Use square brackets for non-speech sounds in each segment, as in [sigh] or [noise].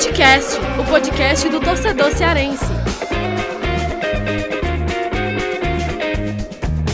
Futecast, o podcast do torcedor cearense.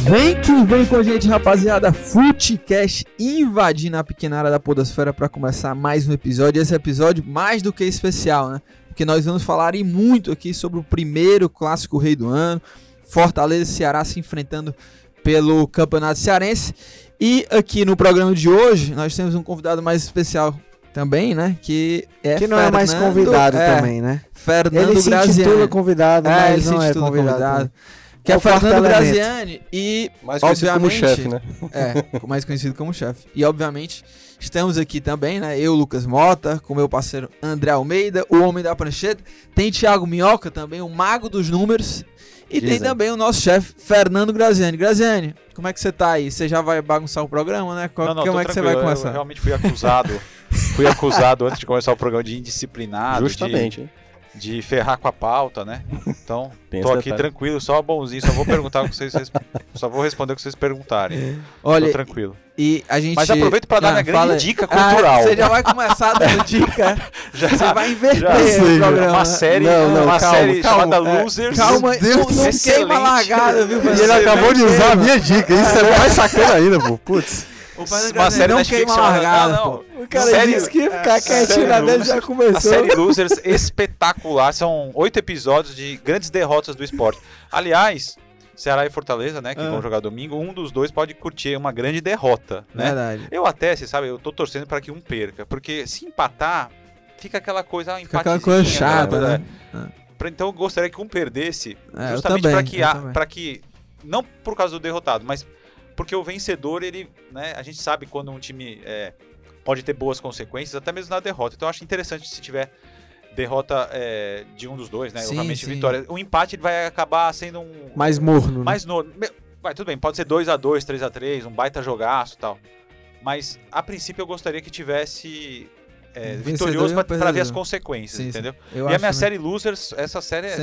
Vem que vem com a gente, rapaziada. Futecast invadindo a pequena área da Podosfera para começar mais um episódio. Esse episódio mais do que especial, né? Porque nós vamos falar e muito aqui sobre o primeiro clássico rei do ano. Fortaleza e Ceará se enfrentando pelo Campeonato Cearense. E aqui no programa de hoje, nós temos um convidado mais especial também, né? Que é Que não é mais Fernando- convidado é, também, né? Fernando Ele se Graziani. intitula convidado, É, mas ele se não é convidado. convidado. Que é, É o Fernando. Graziani e, Mais conhecido como chefe, né? É, mais conhecido como chefe. E obviamente estamos aqui também, né? Eu, Lucas Mota, com meu parceiro André Almeida, o homem da prancheta. Tem Thiago Minhoca também, o mago dos números. E tem Dizem. também o nosso chefe, Fernando Graziani. Graziani, como é que você tá aí? Você já vai bagunçar o programa, né? Qual- Não, não, como é que você vai tranquilo. Eu- começar? Eu realmente fui acusado. fui acusado antes de começar o programa de indisciplinado, de, Justamente. hein? De ferrar com a pauta, né? Então, [laughs] Tem tô aqui detalhe. tranquilo, só bonzinho, só vou perguntar o que vocês [laughs] só vou responder o que vocês perguntarem. Olha, tô tranquilo. e a gente. Mas aproveito pra dar Ah, minha grande fala- dica Ah, cultural. você já vai começar dando [laughs] dica. Já- Você vai inverter já o programa. uma série, Não, não, uma calma, série calma. chamada É, Losers. Calma, Deus não, não queima a largada, viu? E ele acabou de usar a minha dica. Isso é mais sacana ainda, pô. Putz. Uma série não Netflix queima a largada, não, pô. não. O cara Série- disse que ia ficar série quietinho na dele já A começou. série Losers espetacular. São oito episódios de grandes derrotas do esporte. Aliás, Ceará e Fortaleza, né, que Ah. vão jogar domingo, um dos dois pode curtir uma grande derrota, né? Verdade. Eu até, você sabe, eu tô torcendo para que um perca, porque se empatar, fica aquela coisa, ah, Fica aquela coisa chata, né? né? Pra- Então eu gostaria que um perdesse, É, eu justamente também, para que, a- que, não por causa do derrotado, mas porque o vencedor, ele, né, a gente sabe quando um time é, pode ter boas consequências, até mesmo na derrota. Então eu acho interessante se tiver derrota é, de um dos dois, né? Sim, Obviamente sim. vitória. O empate ele vai acabar sendo um Mais morno, né? mais no. me- Vai, tudo bem, pode ser 2 a 2 3 a 3 um baita jogaço e tal. Mas, a princípio, eu gostaria que tivesse é, vitorioso pra, pra ver as consequências, Sim, entendeu? Eu e a minha também. série Losers, essa série é,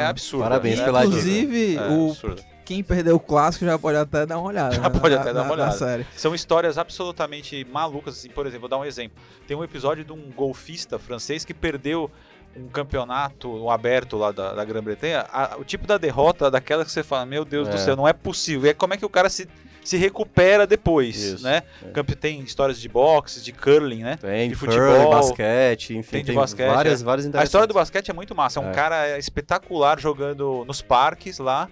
é absurda. Parabéns né? pela. Inclusive, É, o, absurda. Quem perdeu o clássico já pode até dar uma olhada. Já né, pode na- até dar uma na- na olhada. série. São histórias absolutamente malucas. Assim, por exemplo, vou dar um exemplo. Tem um episódio de um golfista francês que perdeu um campeonato um aberto lá da, da Grã-Bretanha. O tipo da derrota daquela que você fala, meu Deus do É. céu, não é possível. E é como é que o cara se, se recupera depois, Isso, né? é. Tem histórias de boxe, de curling, né? Tem de futebol, futebol, basquete, enfim, tem tem, de basquete, várias, é. várias A história do basquete é muito massa. É um É. cara espetacular jogando nos parques lá.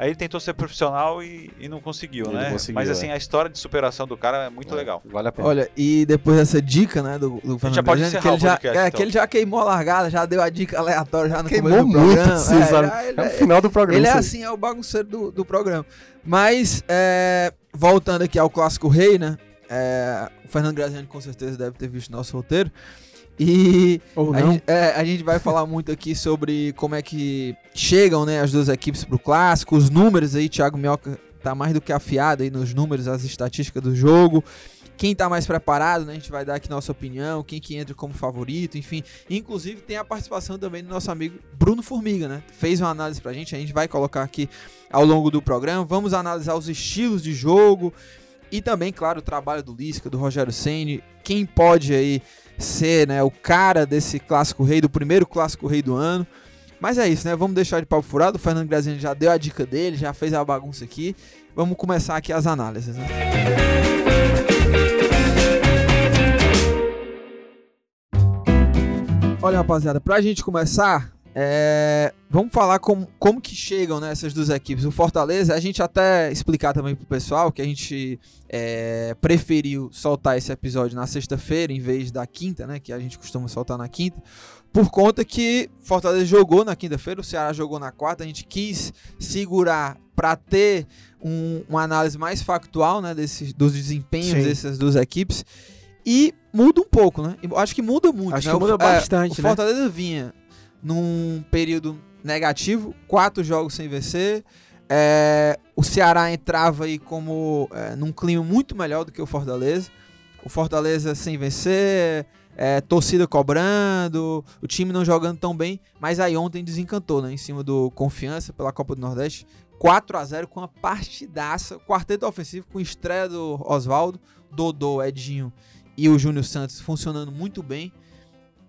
Aí ele tentou ser profissional e, e não conseguiu, Ele né? conseguiu, Mas assim, é. a história de superação do cara é muito É, legal. Vale a pena. Olha, e depois dessa dica, né, do, do Fernando já pode encerrar que ele já, podcast, é, então. que ele já queimou a largada, já deu a dica aleatória já no Queimou começo do muito, programa. assim, é, ele, É o final do programa. ele é assim, é o bagunceiro do, do programa. Mas, é, voltando aqui ao clássico rei, né, é, o Fernando Graziani com certeza deve ter visto nosso roteiro. E Ou a não. gente, é, a gente vai falar muito aqui sobre como é que chegam né, as duas equipes pro clássico, os números aí, Thiago Minhoca tá mais do que afiado aí nos números, as estatísticas do jogo. Quem tá mais preparado, né? A gente vai dar aqui nossa opinião, quem que entra como favorito, enfim. Inclusive tem a participação também do nosso amigo Bruno Formiga, né? Fez uma análise pra gente, a gente vai colocar aqui ao longo do programa. Vamos analisar os estilos de jogo e também, claro, o trabalho do Lisca, do Rogério Ceni, quem pode aí ser, né, o cara desse clássico rei, do primeiro clássico rei do ano. Mas é isso, né? Vamos deixar de papo furado. O Fernando Graziani já deu a dica dele, já fez a bagunça aqui. Vamos começar aqui as análises, né? Olha, rapaziada, pra gente começar, é, vamos falar como, como que chegam né, essas duas equipes. O Fortaleza, a gente até explicar também pro pessoal que a gente é, preferiu soltar esse episódio na sexta-feira em vez da quinta, né? Que a gente costuma soltar na quinta. Por conta que Fortaleza jogou na quinta-feira, o Ceará jogou na quarta, a gente quis segurar para ter um- uma análise mais factual né, desses, dos desempenhos Sim. dessas duas equipes. E muda um pouco, né? Acho que muda muito. Acho né? que O muda é, bastante, o né? Fortaleza vinha num período negativo, quatro jogos sem vencer. É, o Ceará entrava aí como é, num clima muito melhor do que o Fortaleza. O Fortaleza sem vencer, é, torcida cobrando, o time não jogando tão bem, mas aí ontem desencantou, né? Em cima do Confiança pela Copa do Nordeste. 4 a 0 com uma partidaça, quarteto ofensivo com estreia do Oswaldo, Dodô, Edinho e o Júnior Santos funcionando muito bem.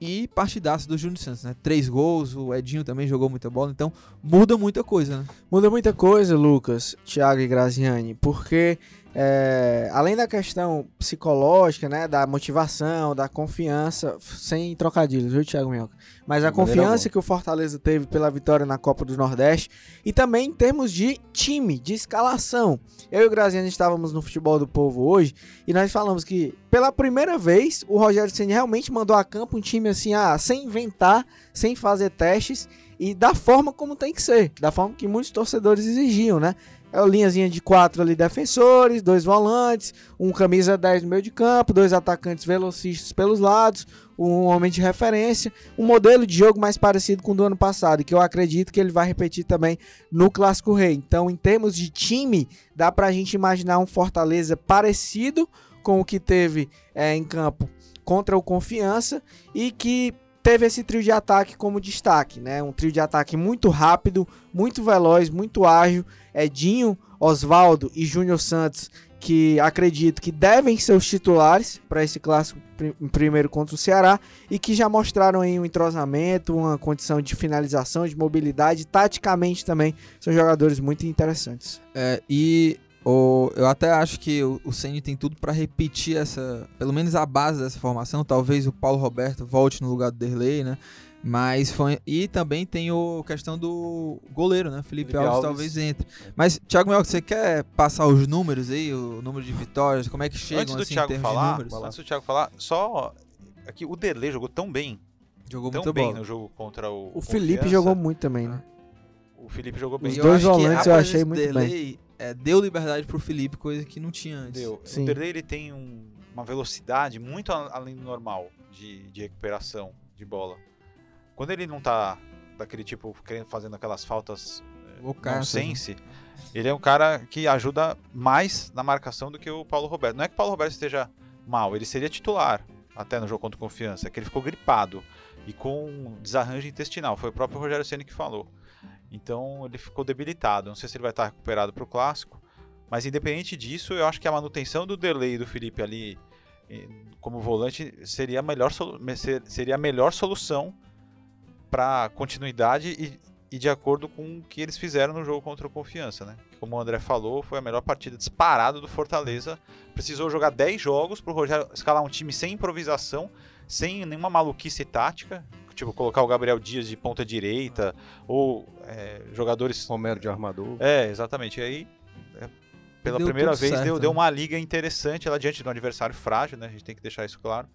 E partidaço do Júnior Santos, né? Três gols, o Edinho também jogou muita bola, então muda muita coisa, né? Muda muita coisa, Lucas, Thiago e Graziani, porque é, além da questão psicológica, né, da motivação, da confiança, sem trocadilhos, viu, Thiago Minhoca? Mas a De confiança que o Fortaleza teve pela vitória na Copa do Nordeste e também em termos de time, de escalação. Eu e o Graziani estávamos no Futebol do Povo hoje e nós falamos que pela primeira vez o Rogério Ceni realmente mandou a campo um time assim, ah, sem inventar, sem fazer testes e da forma como tem que ser, da forma que muitos torcedores exigiam, né? É a linhazinha de quatro ali defensores, dois volantes, um camisa 10 no meio de campo, dois atacantes velocistas pelos lados, um homem de referência, um modelo de jogo mais parecido com o do ano passado, que eu acredito que ele vai repetir também no Clássico Rei. Então, em termos de time, dá pra gente imaginar um Fortaleza parecido com o que teve é, em campo contra o Confiança e que teve esse trio de ataque como destaque, né? Um trio de ataque muito rápido, muito veloz, muito ágil. Edinho, Oswaldo e Júnior Santos, que acredito que devem ser os titulares para esse clássico pri- primeiro contra o Ceará e que já mostraram aí um entrosamento, uma condição de finalização, de mobilidade, taticamente também são jogadores muito interessantes. É, e eu até acho que o, o Ceni tem tudo pra repetir essa, pelo menos a base dessa formação. Talvez o Paulo Roberto volte no lugar do Derlei, né? Mas foi e também tem o questão do goleiro, né? Felipe, Felipe Alves, Alves. talvez entre. Mas Thiago Mel, você quer passar os números aí, o número de vitórias, como é que chegam Antes do assim, em Thiago falar, números? antes do Thiago falar, só aqui o Derlei jogou tão bem, Jogou tão muita bem bola. no jogo contra o O Felipe jogou muito também, né? O Felipe jogou Os bem. Eu dois volantes eu achei muito bem. Derlei, é, deu liberdade pro Felipe, coisa que não tinha antes. Deu. Sim. O Derlei ele tem um- uma velocidade muito além do normal de, de recuperação de bola. Quando ele não tá daquele tipo querendo fazendo aquelas faltas Loucaço, né? nonsense, ele é um cara que ajuda mais na marcação do que o Paulo Roberto. Não é que o Paulo Roberto esteja mal, ele seria titular até no jogo contra o Confiança, é que ele ficou gripado e com desarranjo intestinal. Foi o próprio Rogério Ceni que falou. Então ele ficou debilitado. Não sei se ele vai estar recuperado para o clássico, mas independente disso, eu acho que a manutenção do e do Felipe ali eh, como volante seria a melhor, seria a melhor solução para continuidade e, e de acordo com o que eles fizeram no jogo contra o Confiança, né? Como o André falou, foi a melhor partida disparada do Fortaleza. Precisou jogar 10 jogos para o Rogério escalar um time sem improvisação, sem nenhuma maluquice tática, tipo colocar o Gabriel Dias de ponta direita ou é, jogadores Romero de armador. é, exatamente. E aí, é, pela Deu primeira vez, certo, deu, né? deu uma liga interessante lá diante de um adversário frágil, né? A gente tem que deixar isso claro.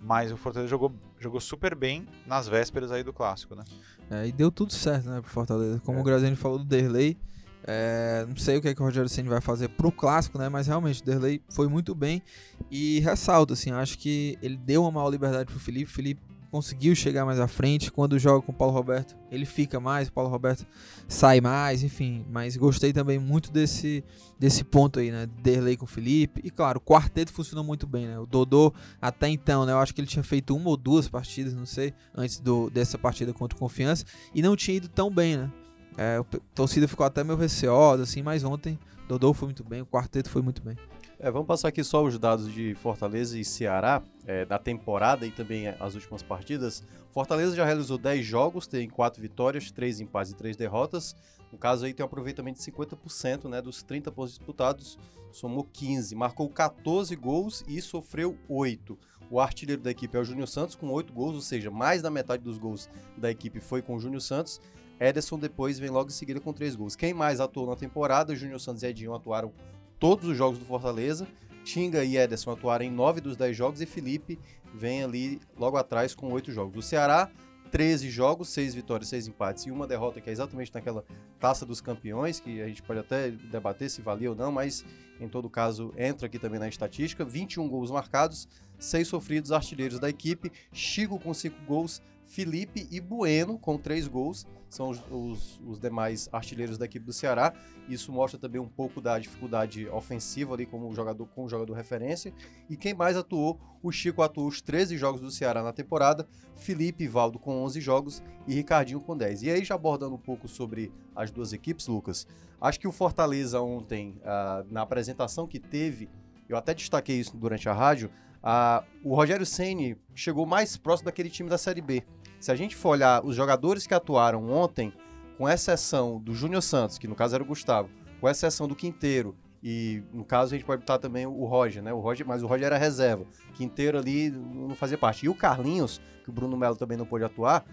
Mas o Fortaleza jogou, jogou super bem nas vésperas aí do clássico, né? É, e deu tudo certo, né, pro Fortaleza. Como É. o Graziani falou do Derlei, é, não sei o que, é que o Rogério Ceni vai fazer pro clássico, né? Mas realmente o Derlei foi muito bem e ressalto, assim, acho que ele deu uma maior liberdade pro Felipe. O Felipe conseguiu chegar mais à frente. Quando joga com o Paulo Roberto, ele fica mais, o Paulo Roberto sai mais, enfim. Mas gostei também muito desse, desse ponto aí, né? Derlei com o Felipe. E claro, o quarteto funcionou muito bem, né? O Dodô, até então, né? Eu acho que ele tinha feito uma ou duas partidas, não sei, antes do, dessa partida contra o Confiança. E não tinha ido tão bem, né? É, a torcida ficou até meio receosa, assim, mas ontem Dodô foi muito bem, o quarteto foi muito bem. É, vamos passar aqui só os dados de Fortaleza e Ceará, é, da temporada e também as últimas partidas. Fortaleza já realizou 10 jogos, tem 4 vitórias, 3 empates e 3 derrotas. No caso aí tem um aproveitamento de 50%, né, dos 30 pontos disputados, somou 15, marcou 14 gols e sofreu 8. O artilheiro da equipe é o Júnior Santos com 8 gols, ou seja, mais da metade dos gols da equipe foi com o Júnior Santos. Ederson depois vem logo em seguida com 3 gols. Quem mais atuou na temporada? Júnior Santos e Edinho atuaram todos os jogos do Fortaleza. Tinga e Ederson atuaram em 9 dos 10 jogos e Felipe vem ali logo atrás com 8 jogos. O Ceará, 13 jogos, 6 vitórias, 6 empates e uma derrota, que é exatamente naquela taça dos campeões, que a gente pode até debater se valia ou não, mas em todo caso entra aqui também na estatística. 21 gols marcados, 6 sofridos, artilheiros da equipe. Chico com 5 gols, Felipe e Bueno com 3 gols. São os, os- os demais artilheiros da equipe do Ceará. Isso mostra também um pouco da dificuldade ofensiva ali como jogador com o jogador referência. E quem mais atuou? O Chico atuou os 13 jogos do Ceará na temporada, Felipe e Valdo com 11 jogos e Ricardinho com 10. E aí já abordando um pouco sobre as duas equipes, Lucas, acho que o Fortaleza ontem, ah, na apresentação que teve, eu até destaquei isso durante a rádio, a, o Rogério Ceni chegou mais próximo daquele time da Série B. Se a gente for olhar os jogadores que atuaram ontem, com exceção do Júnior Santos, que no caso era o Gustavo, com exceção do Quinteiro e no caso a gente pode botar também o Roger, né? O Roger, mas o Roger era reserva. Quinteiro ali não fazia parte. E o Carlinhos, que o Bruno Melo também não pôde atuar,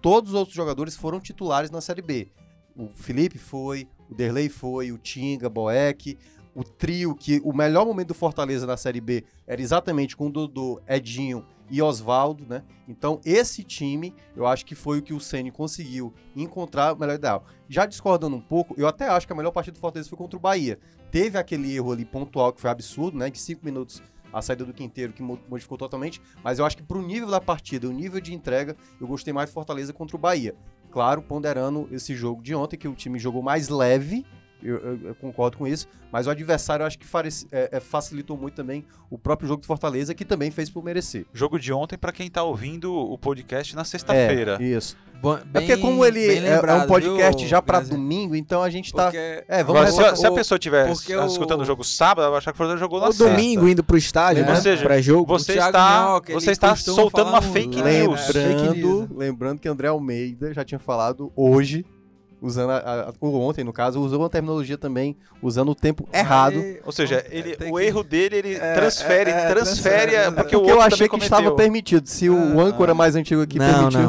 todos os outros jogadores foram titulares na Série B. O Felipe foi, o Derlei foi, o Tinga, Boeck, o trio, que o melhor momento do Fortaleza na Série B era exatamente com o Dodô, Edinho e Oswaldo, né? Então, esse time, eu acho que foi o que o Ceni conseguiu encontrar o melhor ideal. Já discordando um pouco, eu até acho que a melhor partida do Fortaleza foi contra o Bahia. Teve aquele erro ali pontual que foi absurdo, né? De cinco minutos a saída do Quinteiro, que modificou totalmente, mas eu acho que pro nível da partida, o nível de entrega, eu gostei mais do Fortaleza contra o Bahia. Claro, ponderando esse jogo de ontem, que o time jogou mais leve, eu, eu, eu, concordo com isso, mas o adversário eu acho que é, é, facilitou muito também o próprio jogo do Fortaleza, que também fez por merecer. Jogo de ontem para quem tá ouvindo o podcast na sexta-feira. É, isso. Bom, bem, é porque como ele lembrado, é, um podcast viu, já para domingo, então a gente tá. Porque... É, vamos Agora, se, se, a pessoa estiver escutando o... o jogo sábado, ela vai achar que o Fortaleza jogou na o sexta. domingo indo pro estádio, né? Ou seja, pré-jogo. Você está, Minhoca, você está soltando uma fake news. Lembrando, lembrando que André Almeida já tinha falado hoje usando a, a, ontem no caso usou uma terminologia também usando o tempo errado. Ou seja ele o que... erro dele ele é, transfere é, é, transfere é, porque, porque eu achei que estava permitido se o ah, âncora mais antigo aqui não, permitiu.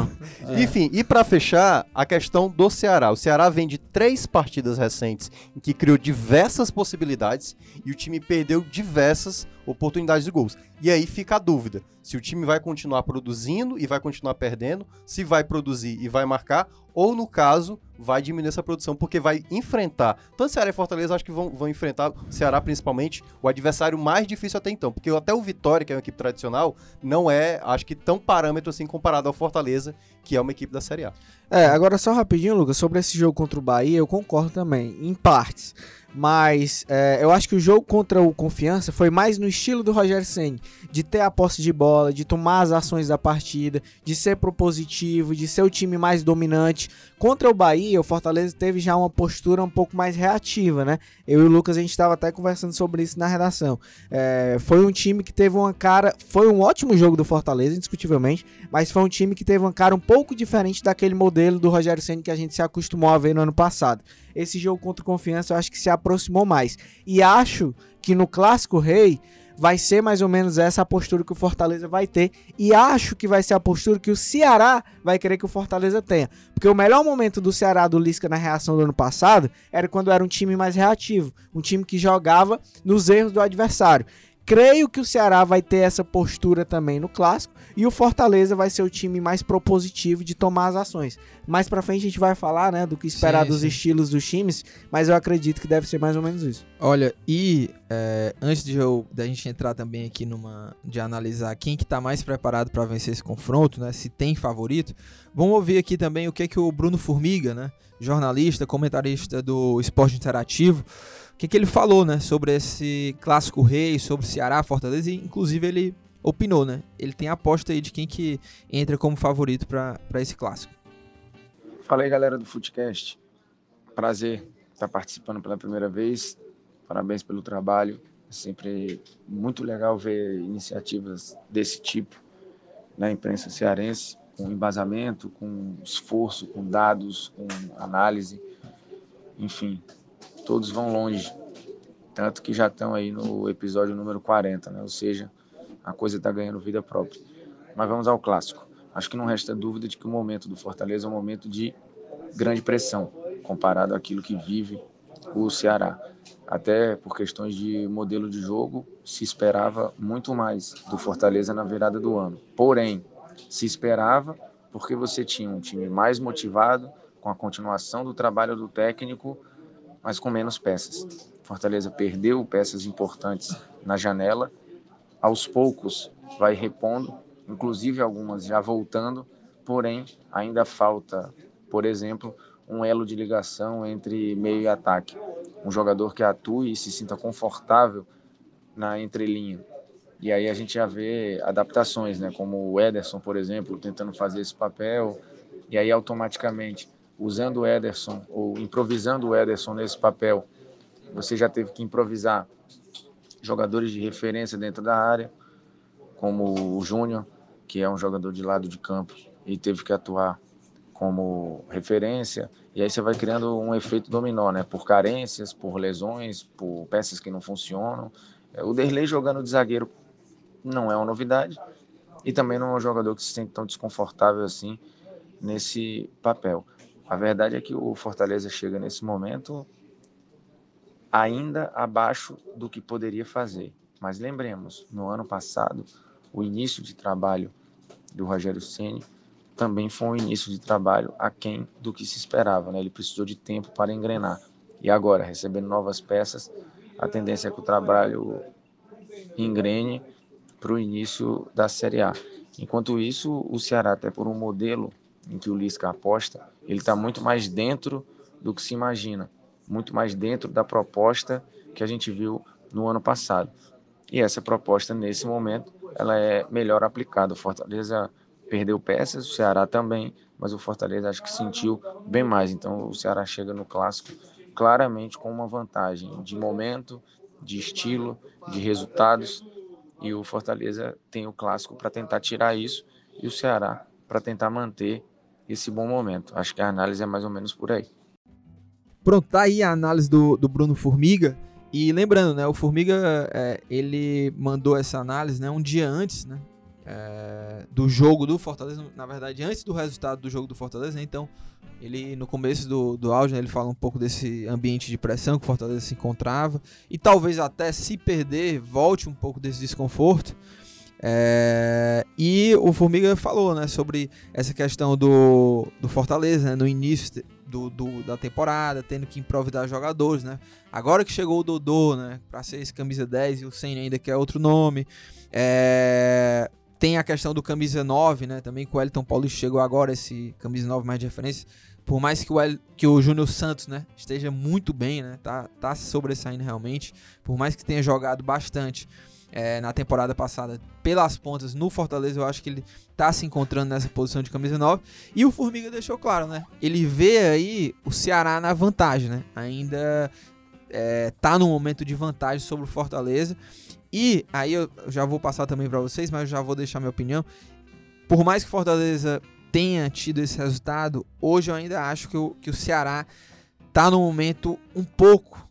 não. enfim e para fechar a questão do Ceará. O Ceará vem de três partidas recentes em que criou diversas possibilidades e o time perdeu diversas oportunidades de gols e aí fica a dúvida se o time vai continuar produzindo e vai continuar perdendo se vai produzir e vai marcar ou no caso vai diminuir essa produção, porque vai enfrentar, tanto Ceará e Fortaleza acho que vão, vão enfrentar, Ceará principalmente, o adversário mais difícil até então, porque até o Vitória, que é uma equipe tradicional, não é, acho que tão parâmetro assim comparado ao Fortaleza, que é uma equipe da Série A. É, agora só rapidinho, Lucas, sobre esse jogo contra o Bahia, eu concordo também, em partes. Mas é, eu acho que o jogo contra o Confiança foi mais no estilo do Rogério Senni, de ter a posse de bola, de tomar as ações da partida, de ser propositivo, de ser o time mais dominante. Contra o Bahia, o Fortaleza teve já uma postura um pouco mais reativa, né? Eu e o Lucas a gente estava até conversando sobre isso na redação. É, foi um time que teve uma cara, foi um ótimo jogo do Fortaleza, indiscutivelmente, mas foi um time que teve uma cara um pouco diferente daquele modelo do Rogério Senni que a gente se acostumou a ver no ano passado esse jogo contra o Confiança eu acho que se aproximou mais. E acho que no Clássico Rei vai ser mais ou menos essa a postura que o Fortaleza vai ter. E acho que vai ser a postura que o Ceará vai querer que o Fortaleza tenha. Porque o melhor momento do Ceará do Lisca na reação do ano passado era quando era um time mais reativo. Um time que jogava nos erros do adversário. Creio que o Ceará vai ter essa postura também no clássico e o Fortaleza vai ser o time mais propositivo de tomar as ações. Mais para frente a gente vai falar, né, do que esperar sim, dos sim. estilos dos times, mas eu acredito que deve ser mais ou menos isso. Olha, e é, antes de eu, da gente entrar também aqui numa de analisar quem que tá mais preparado para vencer esse confronto, né, se tem favorito, vamos ouvir aqui também o que é que o Bruno Formiga, né, jornalista, comentarista do Esporte Interativo, que, que ele falou, né, sobre esse clássico rei, sobre Ceará, Fortaleza, e inclusive ele opinou, né? Ele tem a aposta aí de quem que entra como favorito para esse clássico. Fala aí, galera do Footcast. Prazer estar participando pela primeira vez. Parabéns pelo trabalho. É sempre muito legal ver iniciativas desse tipo na imprensa cearense, com embasamento, com esforço, com dados, com análise. Enfim, todos vão longe. Tanto que já estão aí no episódio número 40, né? Ou seja, a coisa está ganhando vida própria. Mas vamos ao clássico. Acho que não resta dúvida de que o momento do Fortaleza é um momento de grande pressão, comparado àquilo que vive o Ceará. Até por questões de modelo de jogo, se esperava muito mais do Fortaleza na virada do ano. Porém, se esperava porque você tinha um time mais motivado, com a continuação do trabalho do técnico mas com menos peças. Fortaleza perdeu peças importantes na janela, aos poucos vai repondo, inclusive algumas já voltando, porém ainda falta, por exemplo, um elo de ligação entre meio e ataque. Um jogador que atue e se sinta confortável na entrelinha. E aí a gente já vê adaptações, né? como o Ederson, por exemplo, tentando fazer esse papel, e aí automaticamente usando o Ederson ou improvisando o Ederson nesse papel, você já teve que improvisar jogadores de referência dentro da área. como o Júnior, que é um jogador de lado de campo e teve que atuar como referência, e aí você vai criando um efeito dominó, né? Por carências, por lesões, por peças que não funcionam. É, o Derlei jogando de zagueiro não é uma novidade, e também não é um jogador que se sente tão desconfortável assim nesse papel. A verdade é que o Fortaleza chega nesse momento ainda abaixo do que poderia fazer. Mas lembremos, no ano passado, o início de trabalho do Rogério Ceni também foi um início de trabalho aquém do que se esperava. Né? Ele precisou de tempo para engrenar. E agora, recebendo novas peças, a tendência é que o trabalho engrene para o início da Série A. Enquanto isso, o Ceará, até por um modelo em que o Lisca aposta, ele está muito mais dentro do que se imagina, muito mais dentro da proposta que a gente viu no ano passado. E essa proposta, nesse momento, ela é melhor aplicada. O Fortaleza perdeu peças, o Ceará também, mas o Fortaleza acho que sentiu bem mais. Então o Ceará chega no clássico claramente com uma vantagem de momento, de estilo, de resultados. E o Fortaleza tem o clássico para tentar tirar isso e o Ceará para tentar manter esse bom momento. Acho que a análise é mais ou menos por aí. Pronto, tá aí a análise do, do Bruno Formiga. E lembrando, né, o Formiga, é, ele mandou essa análise né, um dia antes, né, é, do jogo do Fortaleza, na verdade, antes do resultado do jogo do Fortaleza, né, então, ele, no começo do, do áudio, né, ele fala um pouco desse ambiente de pressão que o Fortaleza se encontrava, e talvez até se perder, volte um pouco desse desconforto, é, e o Formiga falou né, sobre essa questão do, do Fortaleza né, no início do, do, da temporada, tendo que improvisar jogadores. Né? Agora que chegou o Dodô né, para ser esse camisa 10 e o Senna ainda quer outro nome. É, tem a questão do camisa 9, né, também que o Elton Paulo chegou agora, esse camisa 9 mais de referência. Por mais que o, que o Júnior Santos né, esteja muito bem, né, tá, tá sobressaindo realmente, por mais que tenha jogado bastante é, na temporada passada pelas pontas no Fortaleza, eu acho que ele tá se encontrando nessa posição de camisa 9. E o Formiga deixou claro, né? Ele vê aí o Ceará na vantagem, né? Ainda é, tá no momento de vantagem sobre o Fortaleza. E aí eu já vou passar também para vocês, mas eu já vou deixar minha opinião. Por mais que o Fortaleza tenha tido esse resultado, hoje eu ainda acho que o, que o Ceará tá no momento um pouco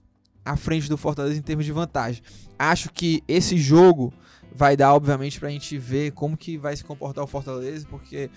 à frente do Fortaleza em termos de vantagem. Acho que esse jogo vai dar, obviamente, pra gente ver como que vai se comportar o Fortaleza, porque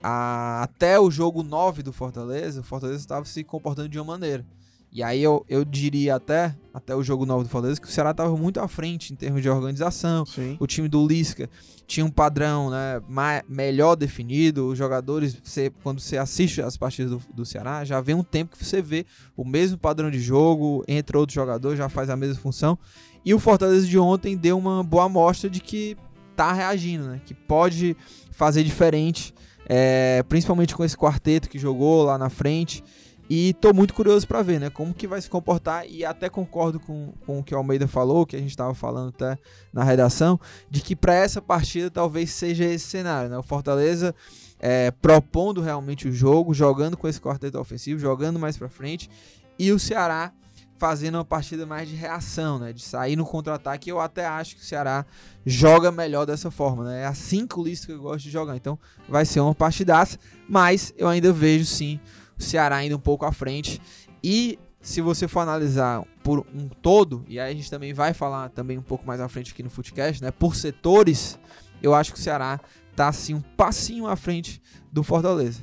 a, até o jogo 9 do Fortaleza, o Fortaleza estava se comportando de uma maneira. E aí eu, eu diria até, até o jogo 9 do Fortaleza, que o Ceará estava muito à frente em termos de organização. Sim. O time do Lisca tinha um padrão né, mais, melhor definido. Os jogadores, você, quando você assiste as partidas do, do Ceará, já vem um tempo que você vê o mesmo padrão de jogo, entre outros jogadores, já faz a mesma função. E o Fortaleza de ontem deu uma boa amostra de que tá reagindo, né? Que pode fazer diferente, é, principalmente com esse quarteto que jogou lá na frente. E tô muito curioso para ver, né? Como que vai se comportar. E até concordo com, com o que o Almeida falou, que a gente estava falando até na redação, de que para essa partida talvez seja esse cenário, né? O Fortaleza é, propondo realmente o jogo, jogando com esse quarteto ofensivo, jogando mais para frente. E o Ceará fazendo uma partida mais de reação, né? De sair no contra-ataque. Eu até acho que o Ceará joga melhor dessa forma, né? É assim que o Lisca gosta de jogar. Então vai ser uma partidaça, mas eu ainda vejo sim Ceará ainda um pouco à frente. E se você for analisar por um todo, e aí a gente também vai falar também um pouco mais à frente aqui no Footcast, né? Por setores, eu acho que o Ceará tá assim um passinho à frente do Fortaleza.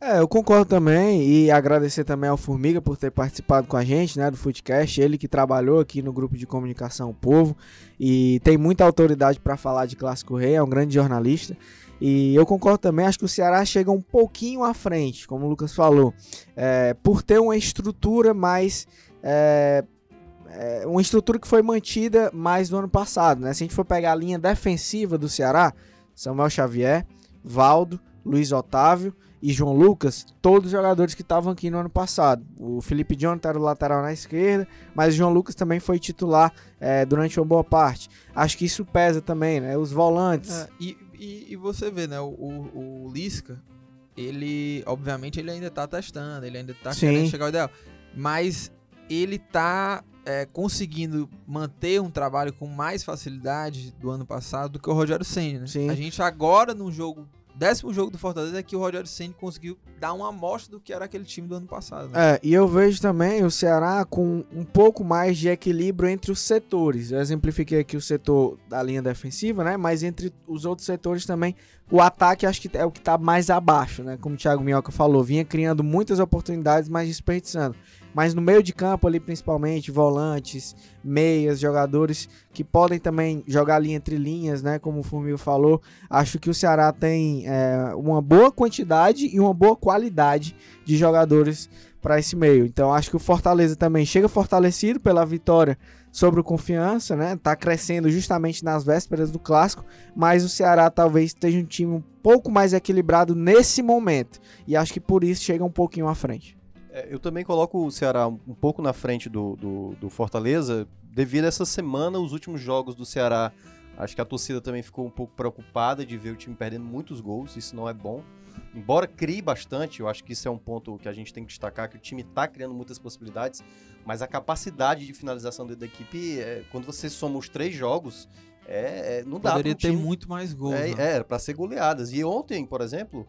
É, eu concordo também e agradecer também ao Formiga por ter participado com a gente, né, do Footcast, ele que trabalhou aqui no grupo de comunicação Povo e tem muita autoridade para falar de Clássico Rei, é um grande jornalista. E eu concordo também, acho que o Ceará chega um pouquinho à frente, como o Lucas falou, é, por ter uma estrutura mais. É, é, uma estrutura que foi mantida mais no ano passado. Né? Se a gente for pegar a linha defensiva do Ceará, Samuel Xavier, Valdo, Luiz Otávio e João Lucas, todos jogadores que estavam aqui no ano passado. O Felipe Jonathan era o lateral na esquerda, mas o João Lucas também foi titular é, durante uma boa parte. Acho que isso pesa também, né? Os volantes. É, e, e, e, você vê, né? O, o, o, Lisca, ele, obviamente, ele ainda tá testando, ele ainda tá Sim. querendo chegar ao ideal. Mas ele tá é, conseguindo manter um trabalho com mais facilidade do ano passado do que o Rogério Senna, né? Sim. A gente agora no jogo, décimo jogo do Fortaleza é que o Rogério Senna conseguiu dar uma amostra do que era aquele time do ano passado. né? É, e eu vejo também o Ceará com um pouco mais de equilíbrio entre os setores. Eu exemplifiquei aqui o setor da linha defensiva, né? Mas entre os outros setores também, o ataque acho que é o que tá mais abaixo, né? Como o Thiago Minhoca falou, vinha criando muitas oportunidades, mas desperdiçando. Mas no meio de campo ali, principalmente, volantes, meias, jogadores que podem também jogar ali entre linhas, né? Como o Formiga falou. Acho que o Ceará tem é, uma boa quantidade e uma boa qualidade de jogadores para esse meio. Então acho que o Fortaleza também chega fortalecido pela vitória sobre o Confiança, né? Tá crescendo justamente nas vésperas do clássico, mas o Ceará talvez esteja um time um pouco mais equilibrado nesse momento. E acho que por isso chega um pouquinho à frente. É, eu também coloco o Ceará um pouco na frente do, do, do Fortaleza, devido a essa semana, os últimos jogos do Ceará. Acho que a torcida também ficou um pouco preocupada de ver o time perdendo muitos gols, isso não é bom. Embora crie bastante, eu acho que isso é um ponto que a gente tem que destacar, que o time está criando muitas possibilidades, mas a capacidade de finalização da equipe, é, quando você soma os três jogos, é, é- não dá Poderia pra um ter time- muito mais gols. é, né? é, era pra ser goleadas. E ontem, por exemplo,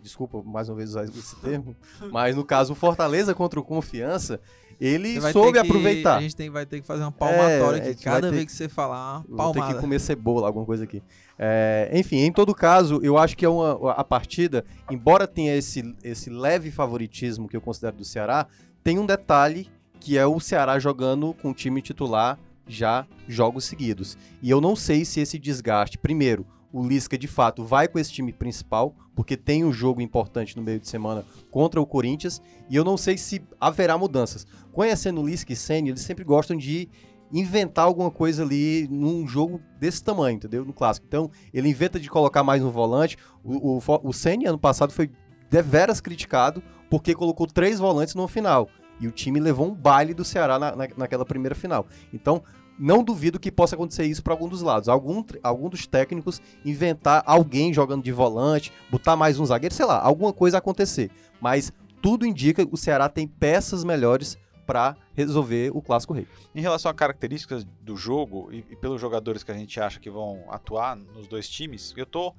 desculpa mais uma vez usar esse [laughs] termo, mas no caso o Fortaleza contra o Confiança, ele vai soube que- aproveitar. A gente tem, vai ter que fazer uma palmatória É, aqui. vai Cada vez que você falar uma Vou ter que comer cebola, alguma coisa aqui. É, enfim, em todo caso, eu acho que é uma, a partida, embora tenha esse, esse leve favoritismo que eu considero do Ceará, tem um detalhe que é o Ceará jogando com o time titular já jogos seguidos. E eu não sei se esse desgaste, primeiro, o Lisca de fato vai com esse time principal, porque tem um jogo importante no meio de semana contra o Corinthians, e eu não sei se haverá mudanças. Conhecendo o Lisca e Senna, eles sempre gostam de inventar alguma coisa ali num jogo desse tamanho, entendeu? No clássico. Então, ele inventa de colocar mais um volante. O, o, o Senna, ano passado, foi deveras criticado porque colocou três volantes no final. E o time levou um baile do Ceará na, na- naquela primeira final. Então, não duvido que possa acontecer isso para algum dos lados. Algum, algum dos técnicos inventar alguém jogando de volante, botar mais um zagueiro, sei lá, alguma coisa acontecer. Mas tudo indica que o Ceará tem peças melhores para resolver o Clássico Rei. Em relação a características do jogo e, e pelos jogadores que a gente acha que vão atuar nos dois times, eu tô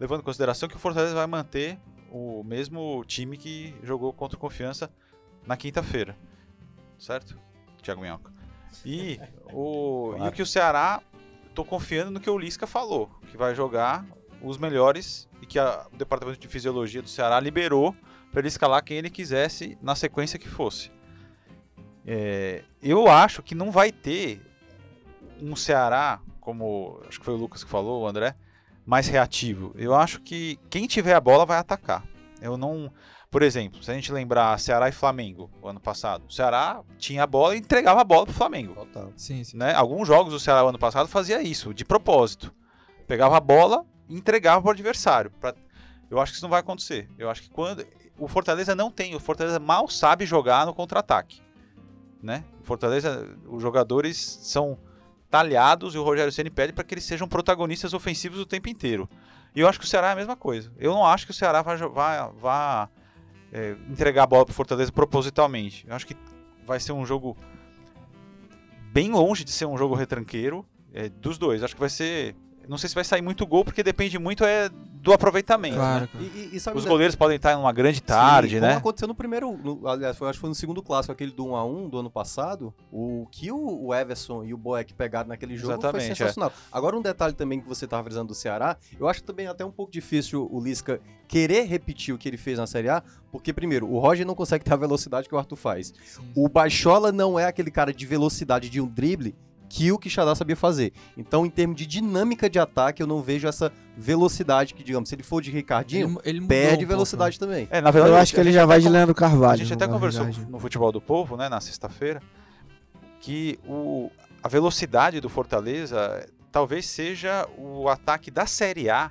levando em consideração que o Fortaleza vai manter o mesmo time que jogou contra o Confiança na quinta-feira. Certo? Thiago Minhoca. E [laughs] o, e o que o Ceará, tô confiando no que o Lisca falou, que vai jogar os melhores e que a- o departamento de fisiologia do Ceará liberou para ele escalar quem ele quisesse na sequência que fosse. É, eu acho que não vai ter um Ceará, como acho que foi o Lucas que falou, o André, mais reativo. Eu acho que quem tiver a bola vai atacar. Eu não. Por exemplo, se a gente lembrar Ceará e Flamengo, o ano passado, o Ceará tinha a bola e entregava a bola pro Flamengo. Sim, sim. Né? Alguns jogos do Ceará o ano passado fazia isso, de propósito. Pegava a bola e entregava para o adversário. Pra... Eu acho que isso não vai acontecer. Eu acho que quando. O Fortaleza não tem. O Fortaleza mal sabe jogar no contra-ataque. Né? O Fortaleza, os jogadores são talhados e o Rogério Ceni pede para que eles sejam protagonistas ofensivos o tempo inteiro. E eu acho que o Ceará é a mesma coisa. Eu não acho que o Ceará vai, vai, é, entregar a bola para o Fortaleza propositalmente. Eu acho que vai ser um jogo bem longe de ser um jogo retranqueiro é, dos dois. Acho que vai ser. Não sei se vai sair muito gol, porque depende muito é do aproveitamento. Claro, né? claro. E, e- e sabe Os goleiros podem estar numa grande tarde, Sim, né? Aconteceu no primeiro, no- aliás, foi, acho que foi no segundo clássico, aquele do 1x1 do ano passado, o que o, o Everson e o Boeck pegaram naquele jogo Exatamente, foi é. sensacional. Agora um detalhe também que você estava avisando do Ceará, eu acho também até um pouco difícil o Lisca querer repetir o que ele fez na Série A, porque primeiro, o Roger não consegue ter a velocidade que o Arthur faz. Sim, O Baixola não é aquele cara de velocidade de um drible que o Quixadá sabia fazer. Então, em termos de dinâmica de ataque, eu não vejo essa velocidade que, digamos, se ele for de Ricardinho, Ele, ele mudou um perde pouco, velocidade também. É, na verdade, Eu acho que ele já vai de Leandro A Carvalho. gente na até conversou verdade. no Futebol do Povo, né, na sexta-feira, que o, a velocidade do Fortaleza talvez seja o ataque da Série A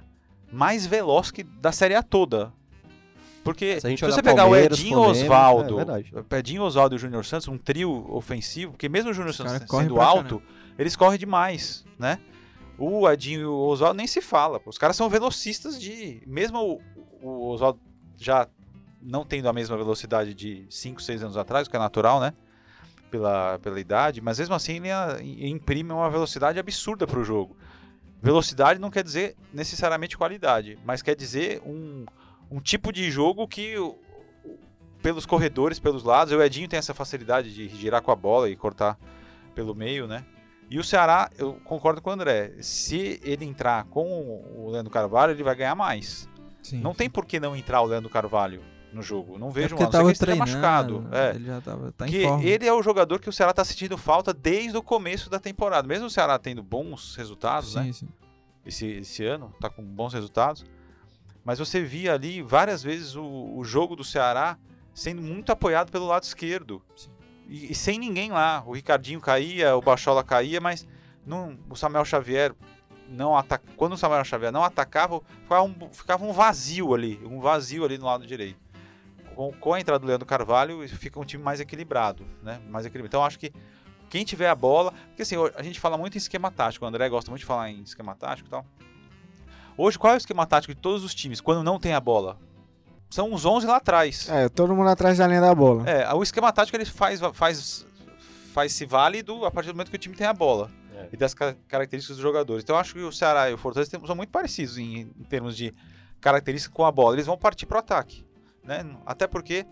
mais veloz que da Série A toda. Porque Se a gente se você pegar o Edinho Flamengo, Osvaldo, é. Edinho Osvaldo e o Júnior Santos, um trio ofensivo, porque mesmo o Júnior Santos sendo alto, eles correm demais, né? O Edinho e o Oswaldo nem se fala. Os caras são velocistas de. Mesmo o, o Oswaldo já não tendo a mesma velocidade de 5, 6 anos atrás, o que é natural, né? pela, pela idade, mas mesmo assim ele i- imprime uma velocidade absurda para o jogo. Velocidade não quer dizer necessariamente qualidade, mas quer dizer um, um tipo de jogo que pelos corredores, pelos lados, o Edinho tem essa facilidade de girar com a bola e cortar pelo meio, né? E o Ceará, eu concordo com o André, se ele entrar com o Leandro Carvalho, ele vai ganhar mais. Sim. Não tem por que não entrar o Leandro Carvalho no jogo. Não É vejo porque um, a não ser que tava ele esteja machucado. É. Ele já tava, tá forma. ele é o jogador que o Ceará tá sentindo falta desde o começo da temporada. Mesmo o Ceará tendo bons resultados, né? Sim, sim. Esse, esse ano, tá com bons resultados. Mas você via ali várias vezes o, o jogo do Ceará sendo muito apoiado pelo lado esquerdo. E, e sem ninguém lá. O Ricardinho caía, o Bachola caía, mas não, o Samuel Xavier não ataca, quando o Samuel Xavier não atacava, ficava um, ficava um vazio ali, um vazio ali no lado direito. Com, com a entrada do Leandro Carvalho, fica um time mais equilibrado, né? Mais equilibrado. Então acho que quem tiver a bola, porque assim, a gente fala muito em esquema tático, o André gosta muito de falar em esquema tático e tal. Hoje, qual é o esquema tático de todos os times quando não tem a bola? São os 11 lá atrás. É, todo mundo atrás da linha da bola. É, o esquema tático ele faz, faz, faz se válido a partir do momento que o time tem a bola É. e das ca- características dos jogadores. Então eu acho que o Ceará e o Fortaleza são muito parecidos em, em termos de características com a bola. Eles vão partir pro ataque, né? Até porque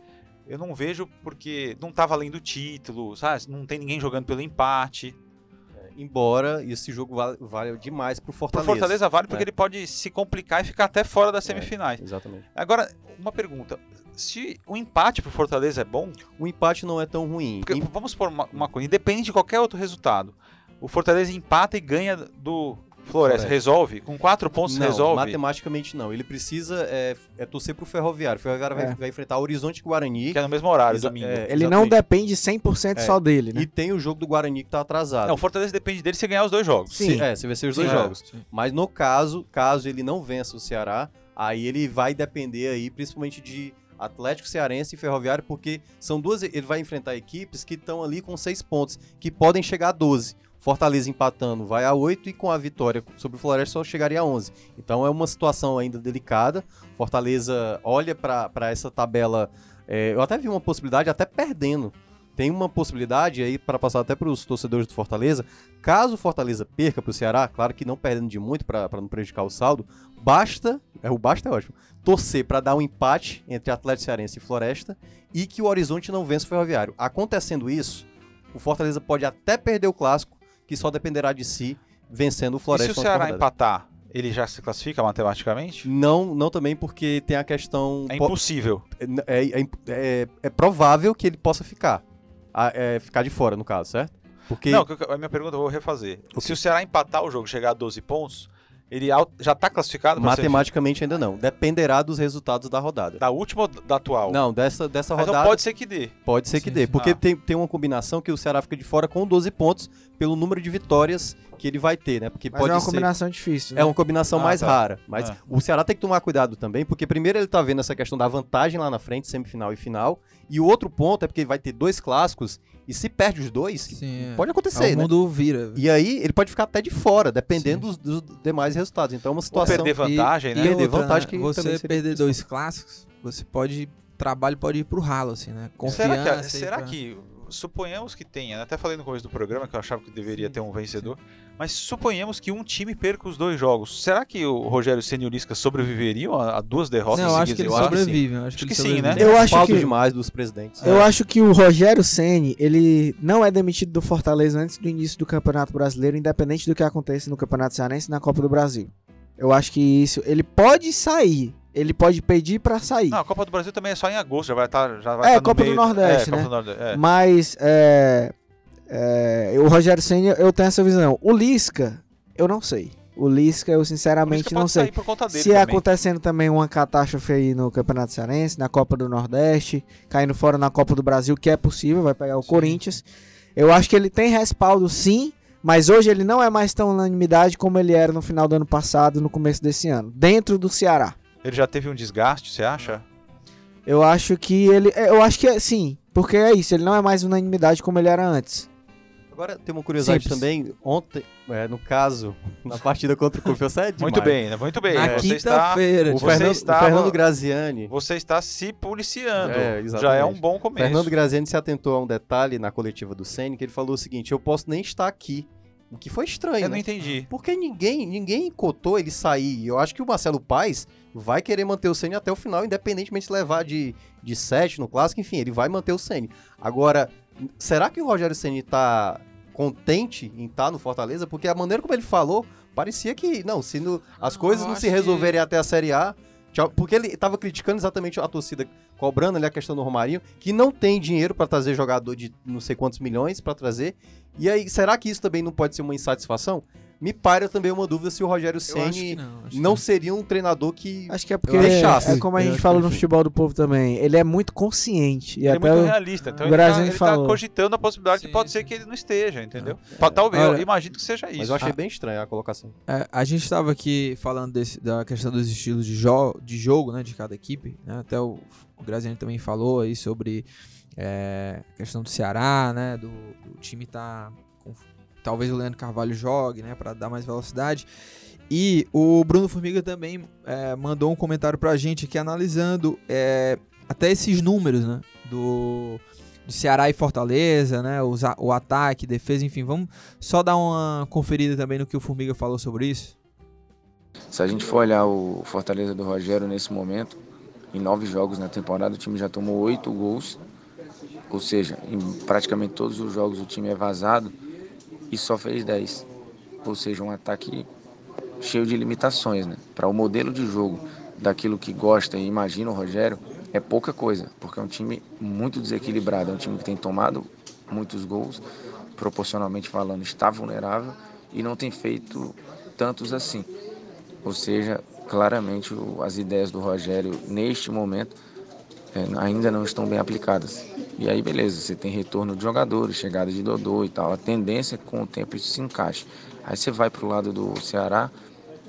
eu não vejo porque não tá valendo o título, sabe? Não tem ninguém jogando pelo empate. Embora esse jogo vale, vale demais pro Pro Fortaleza. Fortaleza vale porque É. ele pode se complicar e ficar até fora das semifinais. Exatamente. Agora, uma pergunta. Se o empate pro Fortaleza é bom, O empate não é tão ruim. Porque, Em- vamos por uma, uma coisa, independente de qualquer outro resultado. O Fortaleza empata e ganha do Floresta. Resolve? Com quatro pontos não, resolve? matematicamente não. Ele precisa é, é torcer pro Ferroviário. O Ferroviário vai, É. vai enfrentar o Horizonte Guarani. Que é no mesmo horário, Exa- domingo. é, Ele não depende 100% É. só dele, né? E tem o jogo do Guarani que tá atrasado. Não, o Fortaleza depende dele se ganhar os dois jogos. Sim. Se, é, se vencer os Sim, dois é. jogos. Mas no caso, caso ele não vença o Ceará, aí ele vai depender aí principalmente de Atlético Cearense e Ferroviário, porque são duas. Ele vai enfrentar equipes que estão ali com seis pontos, que podem chegar a 12. Fortaleza empatando vai a 8 e com a vitória sobre o Floresta só chegaria a 11. Então é uma situação ainda delicada. Fortaleza olha para essa tabela. é, eu até vi uma possibilidade, até perdendo. Tem uma possibilidade aí para passar até para os torcedores do Fortaleza. Caso o Fortaleza perca para o Ceará, claro que não perdendo de muito para não prejudicar o saldo, basta, é o basta é ótimo, torcer para dar um empate entre Atlético Cearense e Floresta e que o Horizonte não vença o Ferroviário. Acontecendo isso, o Fortaleza pode até perder o clássico, que só dependerá de si vencendo o E Floresta. se o Ceará empatar, ele já se classifica matematicamente? Não, não também porque tem a questão É po- impossível. é, é, é- é provável que ele possa ficar. Ah, é, ficar de fora, no caso, certo? Porque Não, a minha pergunta eu vou refazer. Se o Ceará empatar o jogo e chegar a 12 pontos, ele já tá classificado matematicamente ainda não. Dependerá dos resultados da rodada. Da última ou da atual? Não, dessa, dessa Mas rodada não pode ser que dê. pode ser que Sim, dê. sim. Porque Ah. tem, tem uma combinação que o Ceará fica de fora com 12 pontos pelo número de vitórias que ele vai ter, né? Porque Mas pode é uma ser... combinação difícil. né? É uma combinação Ah, mais tá. rara. Mas Ah. o Ceará tem que tomar cuidado também, porque primeiro ele tá vendo essa questão da vantagem lá na frente, semifinal e final. E o outro ponto é porque ele vai ter dois clássicos, e se perde os dois, Sim, é. pode acontecer, o né? mundo vira. E aí ele pode ficar até de fora, dependendo dos, dos demais resultados. Então é uma Ou situação. perder vantagem, e, né? E Perder outra, vantagem né? que você também seria perder dois clássicos, você pode. Trabalho pode ir pro ralo, assim, né? Confiança. Será que, será pra- que suponhamos que tenha, né? até falei no começo do programa que eu achava que deveria ter um vencedor, mas suponhamos que um time perca os dois jogos. Será que o Rogério e Lisca sobreviveriam a, a duas derrotas Não, eu acho que eles acho sim. sobrevivem. Eu acho que, sim, né? Eu acho que- demais dos presidentes. Eu acho que o Rogério Ceni ele não é demitido do Fortaleza antes do início do Campeonato Brasileiro, independente do que aconteça no Campeonato Cearense e na Copa do Brasil. Eu acho que isso, ele pode sair, ele pode pedir pra sair. Não, a Copa do Brasil também é só em agosto, já vai estar. Já vai É, tá Copa do meio- Nordeste, é, né? do Nordeste, é. Mas é, é, o Rogério Ceni eu tenho essa visão. O Lisca, eu não sei. O Lisca, eu sinceramente que não sei. sair por conta dele Se também. acontecendo também uma catástrofe aí no Campeonato Cearense, na Copa do Nordeste, caindo fora na Copa do Brasil, que é possível, vai pegar o Corinthians. Eu acho que ele tem respaldo sim, mas hoje ele não é mais tão unanimidade como ele era no final do ano passado, no começo desse ano, dentro do Ceará. Ele já teve um desgaste, você acha? Eu acho que ele, eu acho que é sim, porque é isso, ele não é mais unanimidade como ele era antes. Agora tem uma curiosidade Simples. também. Ontem, é, no caso, [laughs] na partida contra o Confiança é Muito demais. bem, né? Muito bem. Na Você está, quinta-feira. O, estava- o Fernando Graziani. você está se policiando. É, Já é um bom começo. Fernando Graziani se atentou a um detalhe na coletiva do Ceni que ele falou o seguinte: eu posso nem estar aqui. O que foi estranho, Eu né? não entendi. Porque ninguém, ninguém cotou ele sair. E Eu acho que o Marcelo Paes vai querer manter o Ceni até o final, independentemente de levar de, de 7 no clássico, enfim, ele vai manter o Ceni. Agora, será que o Rogério Ceni tá contente em estar no Fortaleza? Porque a maneira como ele falou, parecia que, não, se no- as Não, coisas eu não se que- resolverem até a Série A. tchau. Porque ele tava criticando exatamente a torcida, cobrando ali a questão do Romarinho, que não tem dinheiro para trazer jogador de não sei quantos milhões para trazer. E aí, será que isso também não pode ser uma insatisfação? Me paira também uma dúvida se o Rogério Ceni não. acho que não seria um treinador que. Acho que é porque é, é como a gente que no futebol do povo também. Ele é muito consciente. E Ele é até muito o- realista. Então o ele, tá, ele tá falou. cogitando a possibilidade Sim, que pode sim. ser que ele não esteja, entendeu? Pa- Talvez, Olha- eu imagino que seja isso. Mas eu achei bem estranha a colocação. É, a gente estava aqui falando desse- da questão dos estilos de, jo de jogo, né, de cada equipe. né, Até o, o Graziani também falou aí sobre é, a questão do Ceará, né, do, do time tá com, talvez o Leandro Carvalho jogue, né, para dar mais velocidade. E o Bruno Formiga também é, mandou um comentário pra gente aqui analisando é, até esses números, né, do Ceará e Fortaleza, né, a- o ataque, defesa, enfim, vamos só dar uma conferida também no que o Formiga falou sobre isso. Se a gente for olhar o Fortaleza do Rogério nesse momento, em nove jogos na temporada, o time já tomou oito gols. Ou seja, em praticamente todos os jogos o time é vazado e só fez 10. Ou seja, um ataque cheio de limitações. Né? Para o modelo de jogo daquilo que gosta e imagina o Rogério, é pouca coisa, porque é um time muito desequilibrado. É um time que tem tomado muitos gols, proporcionalmente falando, está vulnerável e não tem feito tantos assim. Ou seja, claramente o- as ideias do Rogério neste momento eh, ainda não estão bem aplicadas. E aí, beleza, você tem retorno de jogadores, chegada de Dodô e tal. A tendência é que com o tempo isso se encaixe. Aí você vai pro lado do Ceará,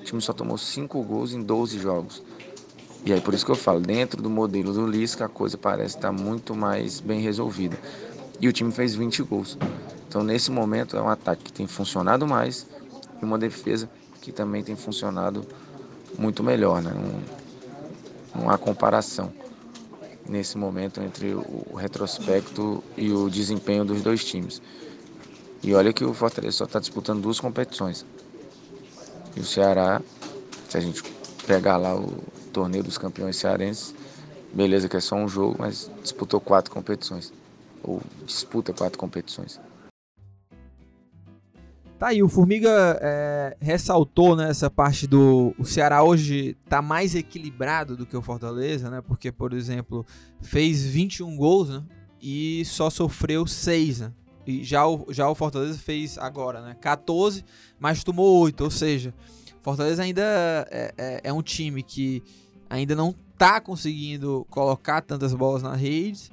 o time só tomou 5 gols em 12 jogos. E aí por isso que eu falo, dentro do modelo do Lisca a coisa parece estar muito mais bem resolvida. E o time fez 20 gols. Então nesse momento é um ataque que tem funcionado mais e uma defesa que também tem funcionado muito melhor, né? Não, não há comparação nesse momento entre o retrospecto e o desempenho dos dois times. E olha que o Fortaleza só está disputando duas competições. E o Ceará, se a gente pegar lá o torneio dos campeões cearenses, beleza que é só um jogo, mas disputou quatro competições. Ou disputa quatro competições. Tá aí, o Formiga é, ressaltou né, essa parte do. O Ceará hoje tá mais equilibrado do que o Fortaleza, né? Porque, por exemplo, fez 21 gols né, e só sofreu 6, né? E já o, já o Fortaleza fez agora, né? 14, mas tomou 8. Ou seja, Fortaleza ainda é, é- é um time que ainda não tá conseguindo colocar tantas bolas na rede.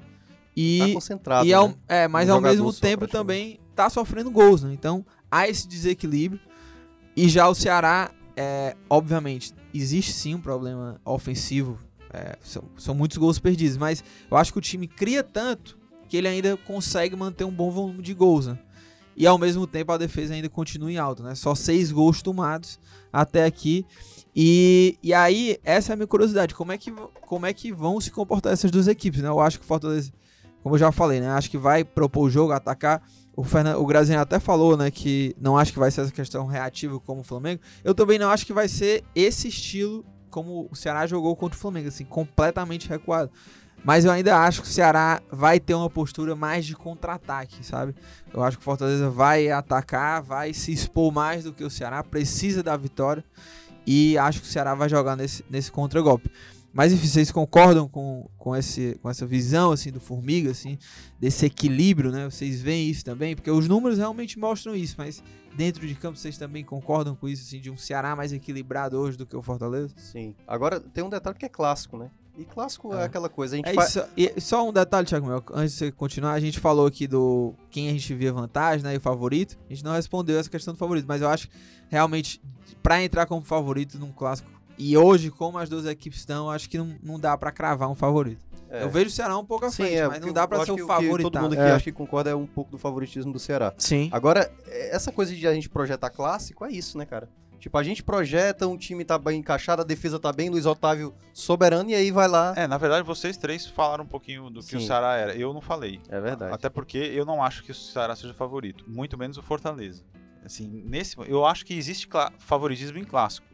E, Tá concentrado. e ao, né? é, mas Um ao mesmo tempo também tá sofrendo gols, né? Então há esse desequilíbrio. E já o Ceará, é, obviamente, existe sim um problema ofensivo. é, são, são muitos gols perdidos, mas eu acho que o time cria tanto que ele ainda consegue manter um bom volume de gols, né? E ao mesmo tempo a defesa ainda continua em alta, né? Só seis gols tomados até aqui. E, e aí, essa é a minha curiosidade. Como é, que, como é que vão se comportar essas duas equipes, né? Eu acho que o Fortaleza, como eu já falei, né? Acho que vai propor o jogo, atacar. O, Fernan, o Graziano até falou, né, que não acho que vai ser essa questão reativa como o Flamengo. Eu também não acho que vai ser esse estilo como o Ceará jogou contra o Flamengo, assim, completamente recuado. Mas eu ainda acho que o Ceará vai ter uma postura mais de contra-ataque, sabe? Eu acho que o Fortaleza vai atacar, vai se expor mais do que o Ceará, precisa da vitória. E acho que o Ceará vai jogar nesse, nesse contra-golpe. Mas enfim, vocês concordam com, com, esse, com essa visão assim do Formiga, assim, desse equilíbrio, né? Vocês veem isso também? Porque os números realmente mostram isso, mas dentro de campo vocês também concordam com isso, assim, de um Ceará mais equilibrado hoje do que o Fortaleza? Sim. Agora tem um detalhe que é clássico, né? E clássico é, É. aquela coisa. A gente É isso, e só um detalhe, Thiago Mel, antes de você continuar, a gente falou aqui do quem a gente via vantagem, né, e o favorito. A gente não respondeu essa questão do favorito, mas eu acho que realmente pra entrar como favorito num clássico e hoje como as duas equipes estão, eu acho que não, não dá pra cravar um favorito. É. Eu vejo o Ceará um pouco à Sim, frente, é, mas não eu dá pra acho ser que o que Todo mundo aqui É. acho que concorda é um pouco do favoritismo do Ceará. Sim. Agora, essa coisa de a gente projetar clássico é isso, né, cara? Tipo, a gente projeta, um time tá bem encaixado, a defesa tá bem, Luiz Otávio soberano, e aí vai lá. É, na verdade, vocês três falaram um pouquinho do que o Sim. Ceará era. Eu não falei. É verdade. Até porque eu não acho que o Ceará seja favorito. Muito menos o Fortaleza. Assim, nesse, eu acho que existe favoritismo em clássico.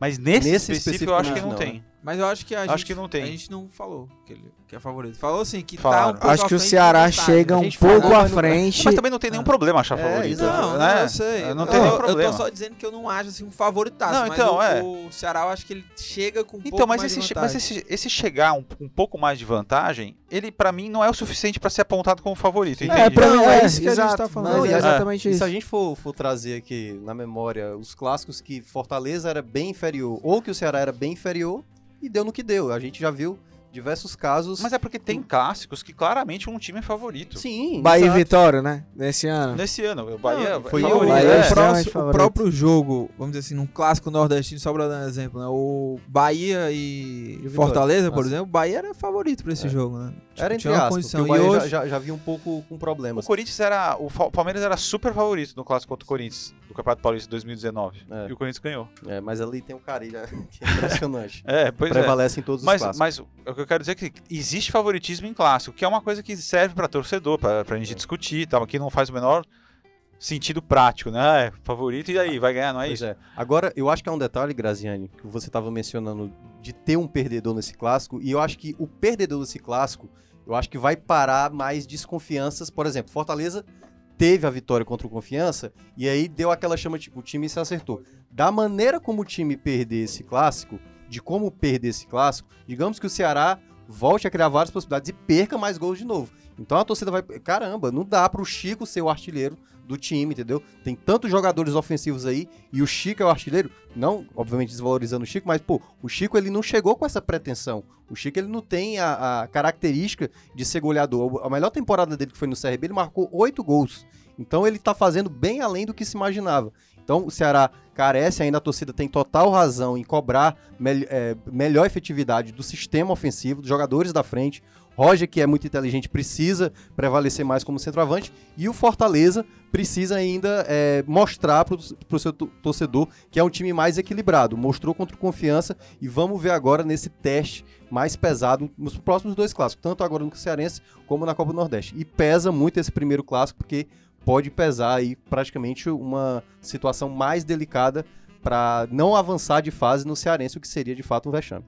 Mas nesse, Nesse específico, eu acho que não, especificamente, tem. Mas eu acho que a Acho gente, que não tem. A gente não falou que, ele, que é favorito. Falou assim que Falaram. tá um pouco Acho que o Ceará vantagem. chega A um pouco falou, à frente. Mas também não tem nenhum Ah. problema achar É, favorito. exato. Não, né? não, eu sei. Não Eu- tem nenhum eu, problema. Eu tô só dizendo que eu não acho assim um favoritaço. Não, mas então, o, é. o Ceará eu acho que ele chega com um Então, pouco mas, mais esse, de che- mas vantagem. esse, esse chegar um, um pouco mais de vantagem, ele pra mim não é o suficiente pra ser apontado como favorito. Entende? É, pra mim é, é isso que a gente exato, tá falando. Não, é É. exatamente E isso. se a gente for, for trazer aqui na memória os clássicos que Fortaleza era bem inferior, ou que o Ceará era bem inferior, e deu no que deu. A gente já viu diversos casos. Mas é porque tem clássicos que claramente um time é favorito. sim, Bahia e exato. Vitória, né? Nesse ano. Nesse ano, o Bahia Não, foi e o, favorito, o é. próximo- extremamente o próprio jogo, vamos dizer assim, num clássico nordestino, só pra dar um exemplo, né? O Bahia e, Vitória. Fortaleza, por Nossa. exemplo, o Bahia era favorito pra esse É. jogo, né? Tipo, Era entre aspas, condição. porque o E Bahia hoje, já, já, já vinha um pouco com O problemas. Corinthians era. O o Palmeiras era super favorito no clássico contra o Corinthians, Campeonato Paulista de 2019. É. E o Corinthians ganhou. É, mas ali tem um carilha [laughs] que é impressionante. [laughs] É, pois é. Prevalece em todos os Mas, clássicos. mas o que eu quero dizer é que existe favoritismo em clássico, que é uma coisa que serve pra torcedor, pra, pra gente discutir, tal, que não faz o menor sentido prático, né? É favorito e aí, vai ganhar, não é Pois isso? é. Agora, eu acho que é um detalhe, Graziani, que você estava mencionando de ter um perdedor nesse clássico, e eu acho que o perdedor desse clássico, eu acho que vai parar mais desconfianças. Por exemplo, Fortaleza teve a vitória contra o Confiança, e aí deu aquela chama, tipo, o time se acertou. Da maneira como o time perder esse clássico, de como perder esse clássico, digamos que o Ceará volte a criar várias possibilidades e perca mais gols de novo. Então a torcida vai. Caramba, não dá pro Chico ser o artilheiro do time, entendeu? Tem tantos jogadores ofensivos aí e o Chico é o artilheiro. Não, obviamente, desvalorizando o Chico, mas, pô, o Chico ele não chegou com essa pretensão. O Chico ele não tem a, a característica de ser goleador. A melhor temporada dele que foi no CRB, ele marcou oito gols. Então ele tá fazendo bem além do que se imaginava. Então o Ceará carece ainda, a torcida tem total razão em cobrar mel- é, melhor efetividade do sistema ofensivo, dos jogadores da frente. Roger, que é muito inteligente, precisa prevalecer mais como centroavante. E o Fortaleza precisa ainda é, mostrar para o seu to- torcedor que é um time mais equilibrado. Mostrou contra Confiança e vamos ver agora nesse teste mais pesado nos próximos dois clássicos, tanto agora no Cearense como na Copa do Nordeste. E pesa muito esse primeiro clássico, porque pode pesar aí praticamente uma situação mais delicada para não avançar de fase no Cearense, o que seria de fato um vexame.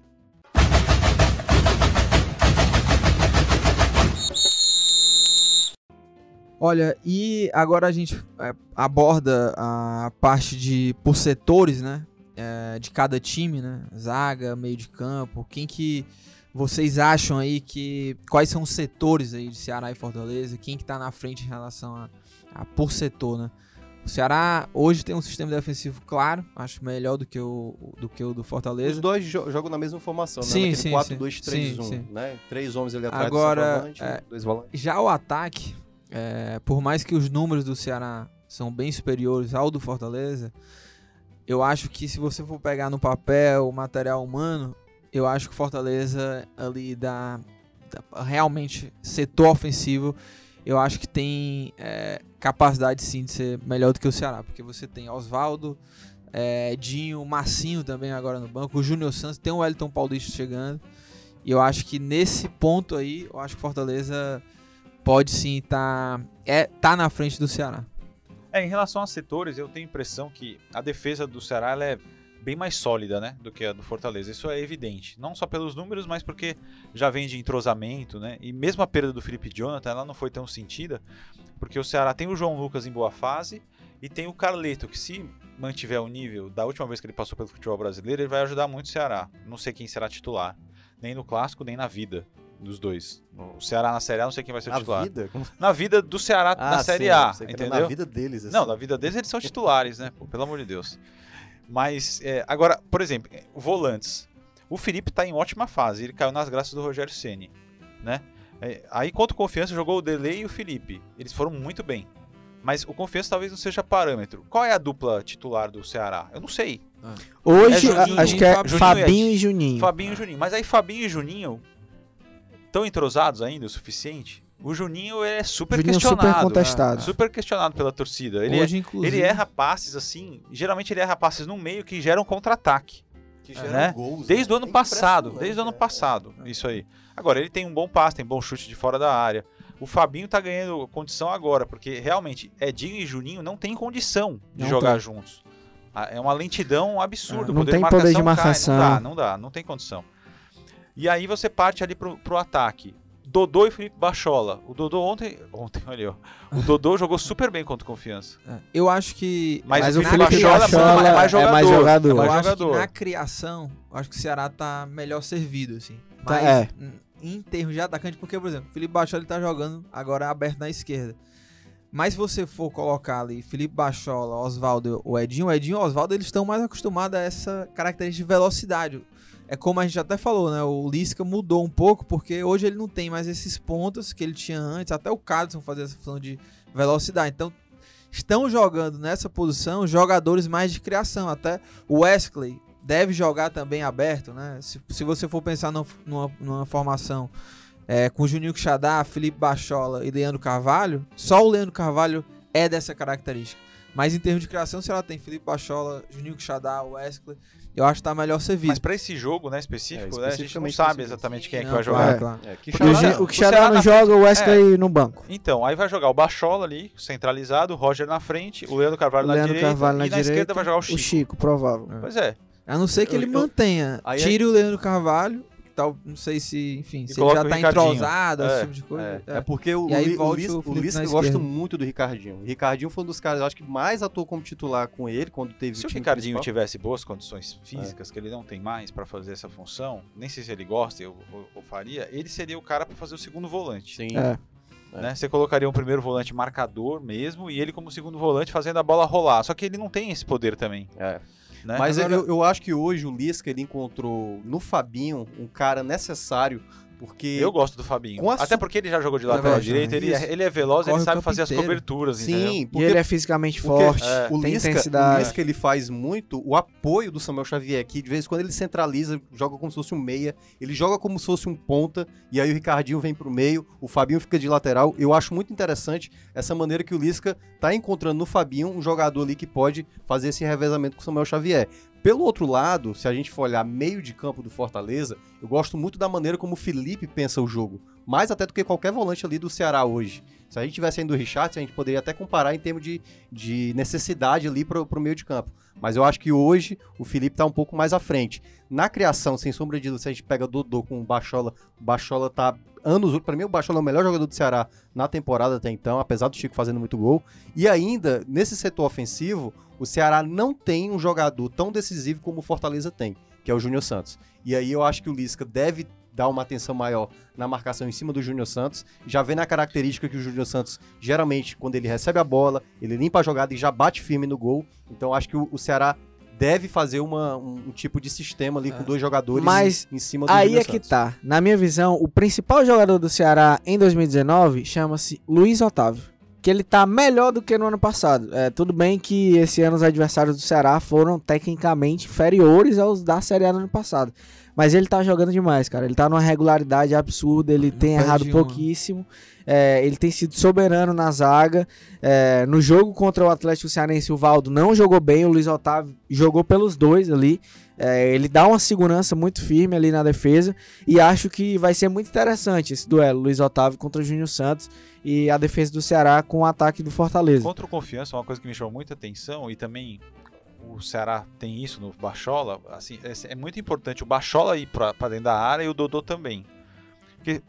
Olha, e agora a gente é, aborda a parte de por setores, né? É, de cada time, né? Zaga, meio de campo. Quem que vocês acham aí que quais são os setores aí de Ceará e Fortaleza? Quem que tá na frente em relação a, a por setor, né? O Ceará hoje tem um sistema defensivo claro, acho melhor do que o do que o do Os Fortaleza. dois jo- jogam na mesma formação, Sim, né? sim, Naquele sim. 4-2-3-1, Sim, sim. né? Três homens ali atrás Agora, do é, dois volantes. Já o ataque, é, por mais que os números do Ceará são bem superiores ao do Fortaleza, eu acho que se você for pegar no papel o material humano, eu acho que o Fortaleza ali dá, dá- realmente setor ofensivo, eu acho que tem é, capacidade sim de ser melhor do que o Ceará, porque você tem Oswaldo, é, Dinho, Massinho também agora no banco, o Júnior Santos, tem o Wellington Paulista chegando. E eu acho que nesse ponto aí, eu acho que Fortaleza pode sim estar é, tá na frente do Ceará. É, em relação a setores, eu tenho a impressão que a defesa do Ceará é bem mais sólida, né, do que a do Fortaleza. Isso é evidente, não só pelos números, mas porque já vem de entrosamento, né? E mesmo a perda do Felipe Jonathan, ela não foi tão sentida, porque o Ceará tem o João Lucas em boa fase e tem o Carleto, que se mantiver o nível da última vez que ele passou pelo futebol brasileiro, ele vai ajudar muito o Ceará. Não sei quem será titular, nem no clássico, nem na vida dos dois. O Ceará na Série A, não sei quem vai ser o A titular. vida? Como- Na vida do Ceará na Ah, Série sim, A, entendeu? Na vida deles, assim. Não, na vida deles eles são titulares, né? Pô, pelo amor de Deus. Mas, é, agora, por exemplo, é, volantes. O Felipe tá em ótima fase, ele caiu nas graças do Rogério Ceni, né? É, aí, contra o Confiança, jogou o Delay e o Felipe. Eles foram muito bem. Mas o Confiança talvez não seja parâmetro. Qual é a dupla titular do Ceará? Eu não sei. Hoje, É Juninho, acho que é Juninho e Fabinho e Juninho. Fabinho e Juninho. Mas aí Fabinho e Juninho tão entrosados ainda o suficiente. O Juninho é super Juninho questionado. super contestado. né? Super questionado pela torcida. Ele, Hoje, é- inclusive. ele erra passes assim. Geralmente ele erra passes no meio que geram contra-ataque. Que geram né? gols. Desde o ano passado. Desde o ano é. passado. Isso aí. Agora, ele tem um bom passe, tem bom chute de fora da área. O Fabinho tá ganhando condição agora, porque realmente Edinho e Juninho não tem condição de Não jogar tem. juntos. Ah, É uma lentidão absurda. É, não poder tem de poder de cai. marcação. Não dá, não dá, não tem condição. E aí você parte ali pro, pro ataque. Dodô e Felipe Bachola. O Dodô ontem. Ontem, olha, ó. O Dodô [laughs] jogou super bem contra o confiança. É, Eu acho que. Mas, Mas o o Felipe Felipe Bachola, Bachola é mais jogador. é mais jogador. É Eu mais acho jogador. que na criação, eu acho que o Ceará tá melhor servido, assim. Tá, Mas é. em- em termos de atacante, porque, por exemplo, o Felipe Bachola ele tá jogando agora aberto na esquerda. Mas se você for colocar ali Felipe Bachola, Oswaldo ou Edinho, o Edinho e o Oswaldo eles estão mais acostumados a essa característica de velocidade. É como a gente até falou, né? O Lisca mudou um pouco, porque hoje ele não tem mais esses pontos que ele tinha antes. Até o Cadson fazia essa função de velocidade. Então, estão jogando nessa posição jogadores mais de criação. Até o Wesley deve jogar também aberto, né? Se, se você for pensar numa, numa, numa formação é, com Juninho Quixadá, Felipe Bachola e Leandro Carvalho, só o Leandro Carvalho é dessa característica. Mas em termos de criação, se ela tem Felipe Bachola, Juninho Quixadá, Wesley, eu acho que tá melhor servido. Mas pra esse jogo, né, específico, É, né, a gente não sabe exatamente quem é que vai jogar. claro. É, que O, Ceará não na joga, o Wesley no banco. Então, aí vai jogar o Bachola ali, centralizado, o Roger na frente, o Leandro Carvalho O na Leandro direita Carvalho na e na direita, esquerda vai jogar o O Chico. Chico, provável. Pois é. A não ser que ele Eu- eu- mantenha. É- tire o Leandro Carvalho, que tal, não sei se, enfim, se ele já o tá entrosado, esse É, tipo de coisa. É, é porque o, E aí o, o, o o gosta esquerda. muito do Ricardinho. O Ricardinho foi um dos caras, eu acho que mais atuou como titular com ele quando teve Se o time Ricardinho principal. tivesse boas condições físicas, que ele não tem mais pra fazer essa função, nem sei se ele gosta ou, ou- ou faria, ele seria o cara pra fazer o segundo volante. Sim. É. né? Você colocaria um primeiro volante marcador mesmo e ele como segundo volante fazendo a bola rolar. Só que ele não tem esse poder também. É. Né? Mas Agora- eu, eu acho que hoje o Lisca ele encontrou no Fabinho um cara necessário, porque Eu gosto do Fabinho. Até su- porque ele já jogou de lateral direito, ele, é, ele é veloz, Corre ele o sabe fazer as inteiro. coberturas, entendeu? sim, E porque ele é fisicamente forte, é, o tem Lisca, o intensidade. Lisca ele faz muito o apoio do Samuel Xavier, que de vez em quando ele centraliza, joga como se fosse um meia, ele joga como se fosse um ponta, e aí o Ricardinho vem pro meio, o Fabinho fica de lateral. Eu acho muito interessante essa maneira que o Lisca tá encontrando no Fabinho um jogador ali que pode fazer esse revezamento com o Samuel Xavier. Pelo outro lado, se a gente for olhar meio de campo do Fortaleza, eu gosto muito da maneira como o Felipe pensa o jogo. Mais até do que qualquer volante ali do Ceará hoje. Se a gente tivesse ainda o Richard, a gente poderia até comparar em termos de, de necessidade ali pro, pro meio de campo. Mas eu acho que hoje o Felipe tá um pouco mais à frente. Na criação, sem sombra de dúvida, se a gente pega Dodô com o Bachola, o Bachola tá anos. Pra mim, o Bachola é o melhor jogador do Ceará na temporada até então, apesar do Chico fazendo muito gol. E ainda, nesse setor ofensivo, o Ceará não tem um jogador tão decisivo como o Fortaleza tem, que é o Júnior Santos. E aí eu acho que o Lisca deve dar uma atenção maior na marcação em cima do Júnior Santos. Já vê na característica que o Júnior Santos, geralmente, quando ele recebe a bola, ele limpa a jogada e já bate firme no gol. Então acho que o, o Ceará deve fazer uma- um, um tipo de sistema ali com dois jogadores Mas em, em cima do Aí Júnior é que Santos. tá. Na minha visão, o principal jogador do Ceará em 2019 chama-se Luiz Otávio. Que ele tá melhor do que no ano passado. É, tudo bem que esse ano os adversários do Ceará foram tecnicamente inferiores aos da Série A do ano passado. Mas ele tá jogando demais, cara. Ele tá numa regularidade absurda. Ele Não tem errado uma. pouquíssimo. É, ele tem sido soberano na zaga. É, no jogo contra o Atlético Cearense, o Valdo não jogou bem. O Luiz Otávio jogou pelos dois ali. É, ele dá uma segurança muito firme ali na defesa. E acho que vai ser muito interessante esse duelo. Luiz Otávio contra o Júnior Santos. E a defesa do Ceará com o ataque do Fortaleza. Contra o Confiança, uma coisa que me chamou muita atenção e também o Ceará tem isso no Bachola, assim, é, é muito importante o Bachola ir pra, pra dentro da área e o Dodô também. Porque,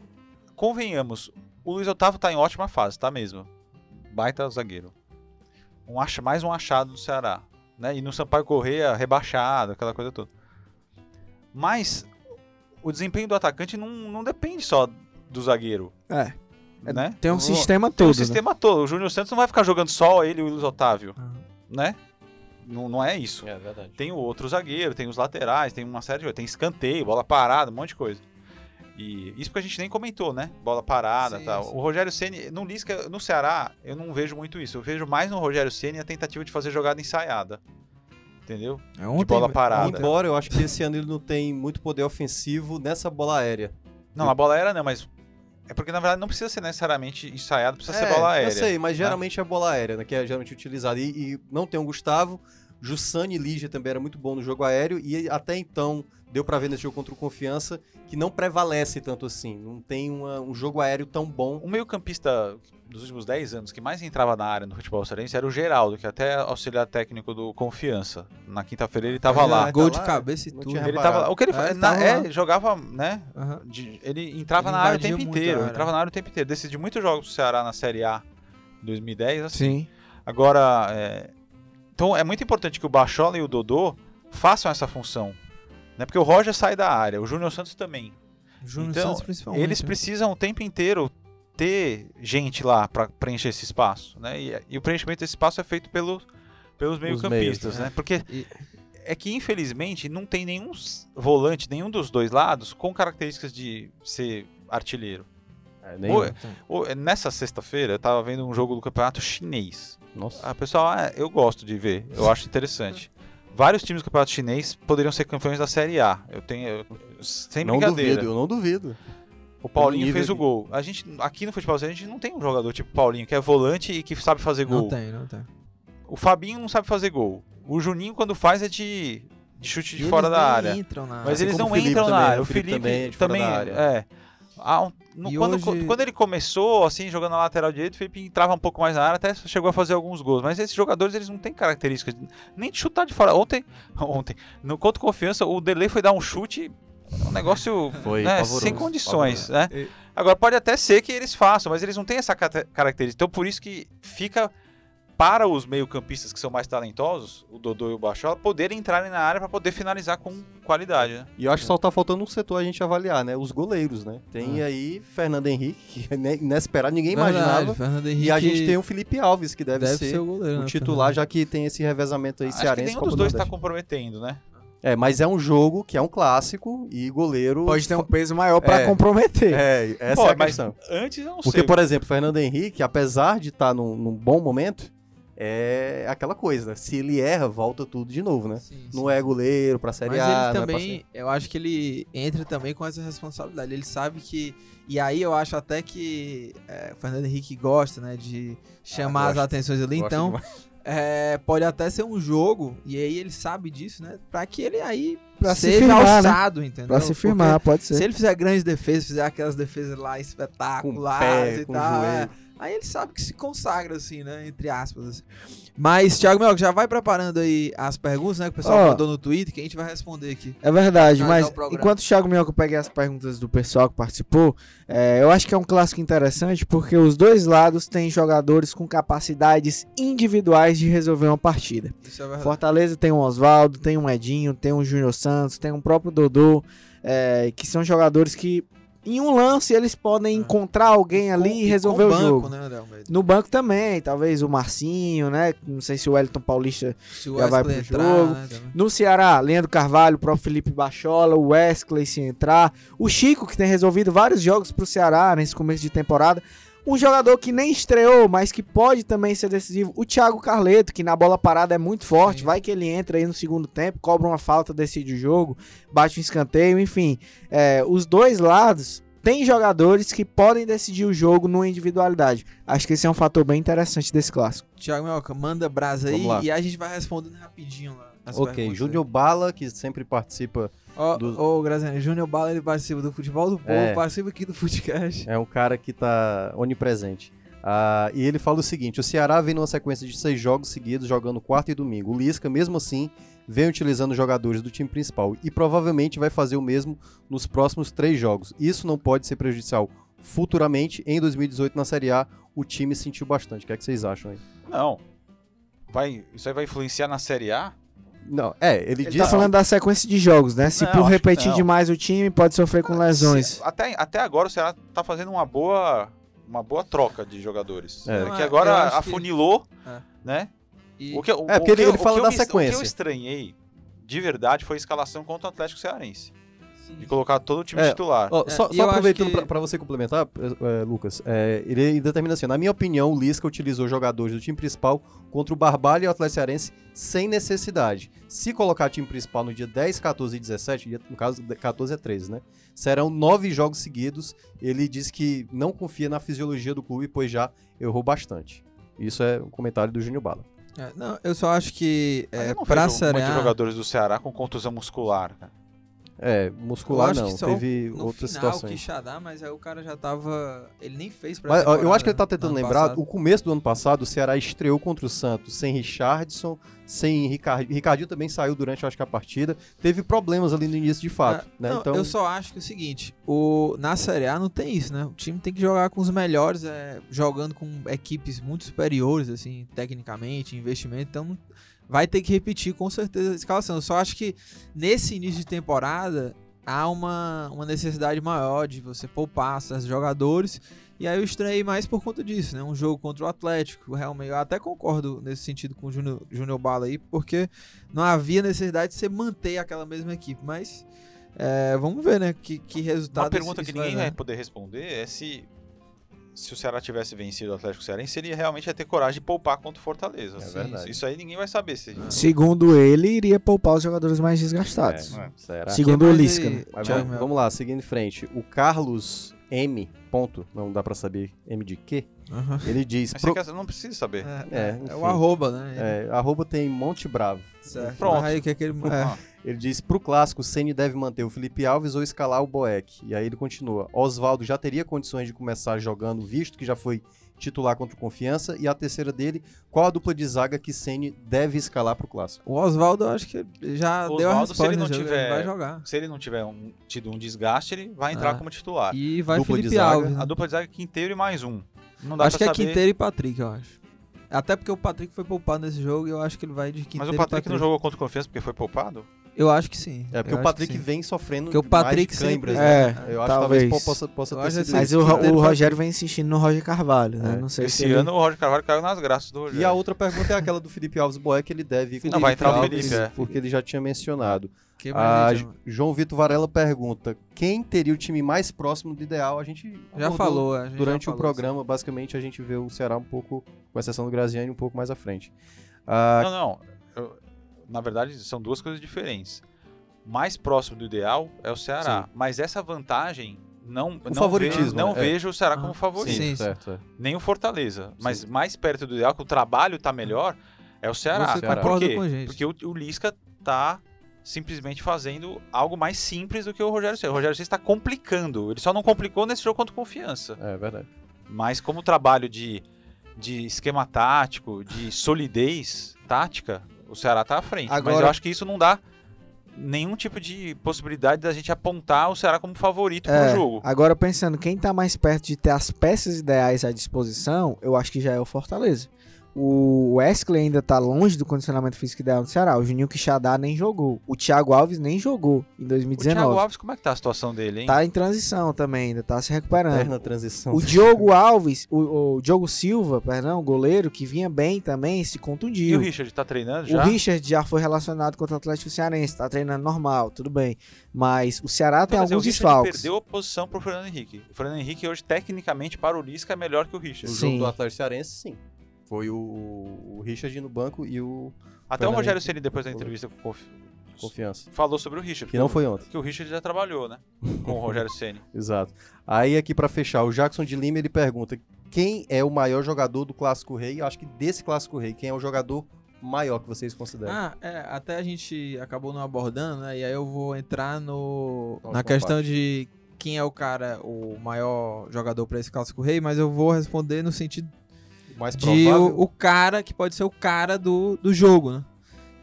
convenhamos, o Luiz Otávio tá em ótima fase, tá mesmo. Baita zagueiro. Um mais um achado do Ceará. Né? E no Sampaio Correia, rebaixado, aquela coisa toda. Mas o desempenho do atacante não, não depende só do zagueiro. É. Né? Tem um Não- sistema tem todo. o né? sistema todo. O Júnior Santos não vai ficar jogando só ele e o Luiz Otávio, Aham. né? Não, não é isso. É verdade. Tem o outro zagueiro, tem os laterais, tem uma série de coisas. Tem escanteio, bola parada, um monte de coisa. E isso porque a gente nem comentou, né? Bola parada e Sim, tal. sim. O Rogério Ceni no Lisca, no Ceará, eu não vejo muito isso. Eu vejo mais no Rogério Ceni a tentativa de fazer jogada ensaiada. Entendeu? É ontem, bola parada. Embora eu acho que esse ano ele não tem muito poder ofensivo nessa bola aérea. Não, a bola era não, mas É porque, na verdade, não precisa ser necessariamente ensaiado, precisa É, ser bola aérea. Eu sei, mas geralmente é bola aérea, né? Que é geralmente utilizada. E, e não tem o Gustavo. Jussani e Lígia também era muito bom no jogo aéreo. E até então, deu pra ver nesse jogo contra o Confiança que não prevalece tanto assim. Não tem uma- um jogo aéreo tão bom. O meio-campista dos últimos 10 anos que mais entrava na área no futebol cearense era o Geraldo, que até auxiliar técnico do Confiança. Na quinta-feira ele tava Ah, lá. tá Gol de lá? cabeça e Não tudo. Ele tava, o que ele É, ele na- é, jogava, né? Aham. de- ele entrava Ele na área o tempo inteiro. área. Entrava na área o tempo inteiro. Decidiu muitos jogos do Ceará na Série A 2010, assim. Sim. Agora, é, então é muito importante que o Bachola e o Dodô façam essa função. Né? Porque o Roger sai da área, o Júnior Santos também. Júnior Então, Santos principalmente. Eles né? precisam o tempo inteiro ter gente lá para preencher esse espaço. Né? E, e o preenchimento desse espaço é feito pelo, pelos meio-campistas. meios, né? Porque E- é que, infelizmente, não tem nenhum volante, nenhum dos dois lados, com características de ser artilheiro. É, nem- Oi. Ô, Nessa sexta-feira, eu tava vendo um jogo do campeonato chinês. Nossa. Ah, pessoal, ah, eu gosto de ver, eu acho interessante. Vários times do campeonato chinês poderiam ser campeões da Série A. Eu tenho. eu- sem não brincadeira. duvido, eu não duvido. O Paulinho fez o gol. A gente, aqui no futebol, a gente não tem um jogador tipo Paulinho, que é volante e que sabe fazer Não gol. tem, não tem. O Fabinho não sabe fazer gol. O Juninho, quando faz, é de, de chute de E fora eles da área. Entram na Mas área. eles como não o Felipe entram na área. O Felipe, também, é de fora da área. é. Há um- no- quando, hoje- quando ele começou, assim, jogando na lateral direita, o Felipe entrava um pouco mais na área, até chegou a fazer alguns gols. Mas esses jogadores, eles não têm características nem de chutar de fora. Ontem, [laughs] ontem no contra o Confiança, o Delay foi dar um chute, um negócio Foi né, sem condições, pavoroso. né? Agora, pode até ser que eles façam, mas eles não têm essa característica. Então, por isso que fica para os meio-campistas que são mais talentosos, o Dodô e o Bachola, poderem entrarem na área para poder finalizar com qualidade, né? E eu acho que só tá faltando um setor a gente avaliar, né? Os goleiros, né? Tem Ah. aí Fernando Henrique, que é inesperado, ninguém Verdade, imaginava. Fernando Henrique E a gente tem o Felipe Alves, que deve, deve ser, ser o goleiro, o né, titular, Fernando? já que tem esse revezamento aí Acho que cearense. nenhum Copa dos do dois está Nordeste. comprometendo, né? É, mas é um jogo que é um clássico e goleiro. Pode ter um peso maior pra É. comprometer. É, essa Pô, é a mas questão. Antes eu não Porque, sei. por exemplo, Fernando Henrique, apesar de estar num, num bom momento, é aquela coisa, né? Se ele erra, volta tudo de novo, né? Sim, Não sim. é goleiro pra Série Mas A, ele não é também, eu acho que ele entra também com essa responsabilidade. Ele sabe que. E aí eu acho até que é, o Fernando Henrique gosta, né? De chamar as gosto. atenções ali. Então, é, pode até ser um jogo, e aí ele sabe disso, né? Pra que ele aí Pra se seja firmar, né? alçado, entendeu? Pra se Porque firmar, pode ser. Se ele fizer grandes defesas, fizer aquelas defesas lá Com espetaculares pé, e com tal, é, aí ele sabe que se consagra, assim, né? Entre aspas. assim. Mas, Thiago Mel, já vai preparando aí as perguntas, né? Que o pessoal Ó. mandou no Twitter, que a gente vai responder aqui. É verdade, mas enquanto o Thiago Minhoca pega as perguntas do pessoal que participou, é, eu acho que é um clássico interessante porque os dois lados têm jogadores com capacidades individuais de resolver uma partida. Isso é verdade. Fortaleza tem um Oswaldo, tem um Edinho, tem um Júnior Santos, tem um próprio Dodô, é, que são jogadores que em um lance eles podem encontrar alguém ali Com- e resolver o banco, jogo. né? No banco também, talvez o Marcinho, né? Não sei se o Wellington Paulista Se o já vai pro entrar, jogo. né, no Ceará, Leandro Carvalho, o próprio Felipe Bachola, o Wesley se entrar, o Chico, que tem resolvido vários jogos pro Ceará nesse começo de temporada. Um jogador que nem estreou, mas que pode também ser decisivo, o Thiago Carleto, que na bola parada é muito forte. Sim. Vai que ele entra aí no segundo tempo, cobra uma falta, decide o jogo, bate um escanteio, enfim. É, os dois lados têm jogadores que podem decidir o jogo numa individualidade. Acho que esse é um fator bem interessante desse clássico. Thiago Melca, manda brasa aí e a gente vai respondendo rapidinho lá. as Ok, Júnior Bala, que sempre participa, Ó, do- ô, Graziano, Júnior Bala, ele participa do Futebol do Povo, É. participa aqui do Footcast. é um cara que tá onipresente. Ah, e ele fala o seguinte: o Ceará vem numa sequência de seis jogos seguidos jogando quarta e domingo. O Lisca, mesmo assim, vem utilizando jogadores do time principal e provavelmente vai fazer o mesmo nos próximos três jogos. Isso não pode ser prejudicial futuramente. Em 2018, na Série A, o time sentiu bastante. O que, é que vocês acham aí? Não. Vai, isso aí vai influenciar na Série A? Não, é, ele, Ele diz. tá falando da sequência de jogos, né? Se Não, por que repetir demais o time, pode sofrer com lesões. Se- até, até agora o Ceará tá fazendo uma boa, uma boa troca de jogadores. É. É, Não, que é, agora acho que- afunilou, É. né? E- O que, o, É, porque o que ele- eu- ele o fala que eu da me- O que sequência. eu estranhei, de verdade, foi a escalação contra o Atlético Cearense. De colocar todo o time É, titular. Ó, É, só só aproveitando que- pra, pra você complementar, é, é, Lucas, é, ele ainda termina assim: na minha opinião, o Lisca utilizou jogadores do time principal contra o Barbalho e o Atlético Cearense sem necessidade. Se colocar time principal no dia 10, 14 e 17, dia- no caso 14 é 13, né? Serão nove jogos seguidos. Ele diz que não confia na fisiologia do clube, pois já errou bastante. Isso é um comentário do Júnior Bala. É, não, eu só acho que é, eu não pra vejo muitos Série A, jogadores do Ceará com contusão muscular. cara. É, Eu muscular acho não, teve outras final situações. que Xadá, mas aí o cara já tava. Ele nem fez pra Mas, eu acho que ele tá né, tentando lembrar, passado. o começo do ano passado, o Ceará estreou contra o Santos sem Richardson, sem Ricardinho. Ricardinho também saiu durante, acho que a partida. Teve problemas ali no início de fato, É, né? não, então, Eu só acho que é o seguinte: o, na Série A não tem isso, né? O time tem que jogar com os melhores, é, jogando com equipes muito superiores, assim, tecnicamente, investimento. Então vai ter que repetir com certeza a escalação. Eu só acho que nesse início de temporada há uma, uma necessidade maior de você poupar esses jogadores. E aí eu estranhei mais por conta disso, né? Um jogo contra o Atlético, realmente. Eu até concordo nesse sentido com o Júnior Júnior Bala aí, porque não havia necessidade de você manter aquela mesma equipe. Mas é, vamos ver, né? Que, que resultado Uma pergunta que ninguém vai poder responder é se se o Ceará tivesse vencido o Atlético Cearense, ele realmente ia ter coragem de poupar contra o Fortaleza. É Sim, verdade. Isso aí ninguém vai saber se. Segundo ele, iria poupar os jogadores mais desgastados. É. será? Segundo o Lisca. aí, né? Vamos, lá, seguindo em frente. O Carlos M. Ponto, não dá pra saber M de quê. Aham. Ele diz. Mas pro- você quer- não precisa saber. É, É, é, é o arroba, né? é, arroba tem Monte Bravo. Certo. Pronto. Aí, que é aquele, é. Ele diz: pro clássico, o Ceni deve manter o Felipe Alves ou escalar o Boeck. E aí ele continua: Oswaldo já teria condições de começar jogando, visto que já foi titular contra o Confiança. E a terceira dele: qual a dupla de zaga que Ceni deve escalar pro clássico? O Oswaldo, eu acho que já O deu a Oswaldo, resposta. se ele não jogo, tiver- vai jogar. se ele não tiver um- tido um desgaste, ele vai entrar Ah. como titular. E vai Dupla de Felipe zaga. Alves. né? A dupla de zaga é Quinteiro e mais um. Não dá Acho que é saber. Quinteiro e Patrick, eu acho. Até porque o Patrick foi poupado nesse jogo e eu acho que ele vai de Quinteiro Mas o e Patrick não jogou contra o Confiança porque foi poupado? Eu acho que sim. É porque Eu o Patrick que vem sofrendo Porque o Patrick mais de câimbras, sempre- né? É, Eu acho que talvez. talvez po- possa, possa ter sido assim, Mas o, o Rogério vem insistindo no Roger Carvalho, né? É. Não sei Esse se ele- ano o Roger Carvalho caiu nas graças do Rogério. E a outra pergunta é aquela do Felipe Alves Boeck, ele deve ir com Não, vai entrar o Alves, Felipe, é. porque ele já tinha mencionado. Que A mais gente, J- João Vitor Varela pergunta: quem teria o time mais próximo do ideal? A gente já falou. a gente já durante o falou, programa. Basicamente, a gente vê o Ceará um pouco, com exceção do Graziani, um pouco mais à frente. Ah, Não, não. Na verdade, são duas coisas diferentes. Mais próximo do ideal é o Ceará. Mas essa vantagem não, não, favoritismo, vejo, não é. vejo o Ceará Ah, como favorito. sim. certo. é. Nem o Fortaleza. Mas mais perto do ideal, que o trabalho tá melhor, é o Ceará. Você Ceará. Por quê? com a gente. Porque o, o Lisca tá simplesmente fazendo algo mais simples do que o Rogério Ceni. O Rogério Ceni está complicando. Ele só não complicou nesse jogo contra o Confiança. É verdade. Mas como trabalho de, de esquema tático, de solidez tática, o Ceará tá à frente. Mas Agora- eu acho que isso não dá nenhum tipo de possibilidade da gente apontar o Ceará como favorito É, pro jogo. Agora pensando, quem tá mais perto de ter as peças ideais à disposição, eu acho que já é o Fortaleza. O Wesley ainda tá longe do condicionamento físico ideal do Ceará. O Juninho Quixadá nem jogou. O Thiago Alves nem jogou em O 2019. Thiago Alves, como é que tá a situação dele, hein? Tá em transição também, ainda tá se recuperando. Eterna transição. O Diogo Alves, o, o Diogo Silva, perdão, o goleiro, que vinha bem também, se E contundiu. o Richard tá treinando O já? Richard já foi relacionado contra o Atlético Cearense, tá treinando normal, tudo bem. Mas o Ceará tem Não, alguns o Richard desfalques. perdeu a posição pro Fernando Henrique. O Fernando Henrique hoje, tecnicamente, para o Lisca, é melhor que o O Richard. Sim. jogo do Atlético Cearense, sim. Foi o, o Richard no banco e o Até o Rogério. Ceni depois da entrevista com o Conf... Confiança. falou sobre o Richard. Que não foi ontem. Que o Richard já trabalhou, né? Com o Rogério [laughs] Ceni. Exato. Aí aqui pra fechar, o Jackson de Lima ele pergunta: quem é o maior jogador do Clássico Rei? Eu acho que desse Clássico Rei, quem é o jogador maior que vocês consideram? Ah, é, até a gente acabou não abordando, né? E aí eu vou entrar no na questão parte. de quem é o cara, o maior jogador pra esse clássico rei, mas eu vou responder no sentido mais de o, o cara que pode ser o cara do, do jogo, né?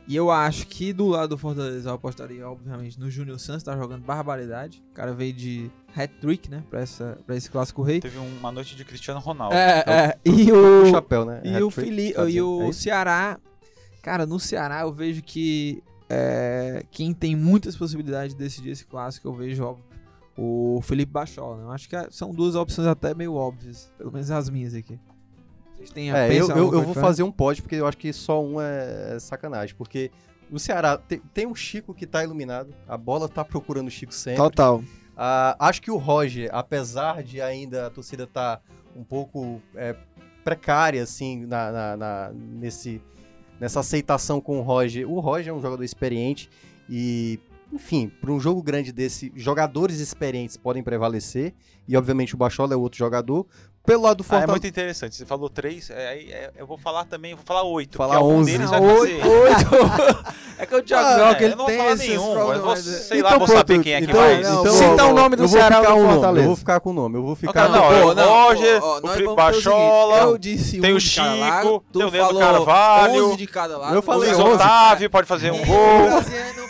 E eu acho que do lado do Fortaleza eu apostaria, obviamente, no Júnior Santos, tá jogando barbaridade. O cara veio de hat-trick, né, pra, essa, pra esse clássico rei. Teve uma noite de Cristiano Ronaldo. É, é. E o o, chapéu, né? e o, Fili tá e o É? Ceará, cara, no Ceará eu vejo que é, quem tem muitas possibilidades de decidir esse clássico, eu vejo óbvio, o Felipe Bachola. Né? Eu acho que são duas opções até meio óbvias, pelo menos as minhas aqui. A É, eu, eu, eu vou fazer um pódio, porque eu acho que só um é sacanagem. Porque O Ceará tem, tem um Chico que tá iluminado. A bola tá procurando o Chico sempre. Total. Ah, acho que o Roger, apesar de ainda a torcida tá um pouco é, precária, assim, na, na- na- nesse, nessa aceitação com o Roger, o Roger é um jogador experiente e, enfim, para um jogo grande desse, jogadores experientes podem prevalecer e, obviamente, o Bachola é outro jogador. Pelo lado do Ah, é Fortaleza. muito interessante. Você falou três, é, aí é, eu vou falar também, eu vou falar oito. Falar porque algum 11. deles Ah, vai oito, fazer. [laughs] É que o Thiago Ah, é, ele eu não tem vou falar nenhum, problemas. vou, sei lá, Então, vou pronto, saber quem é que então- vai. então- Cita eu o vou- nome do eu vou Ceará ficar ou do um nome, Fortaleza. Eu vou ficar com o nome. Eu vou ficar. Cara, não, Pô, é o não, Roger, o Felipe Bachola, eu disse tem o Chico, tem o Leandro Carvalho, 11 de cada lado. eu falei Luiz O 11. Otávio pode fazer um gol.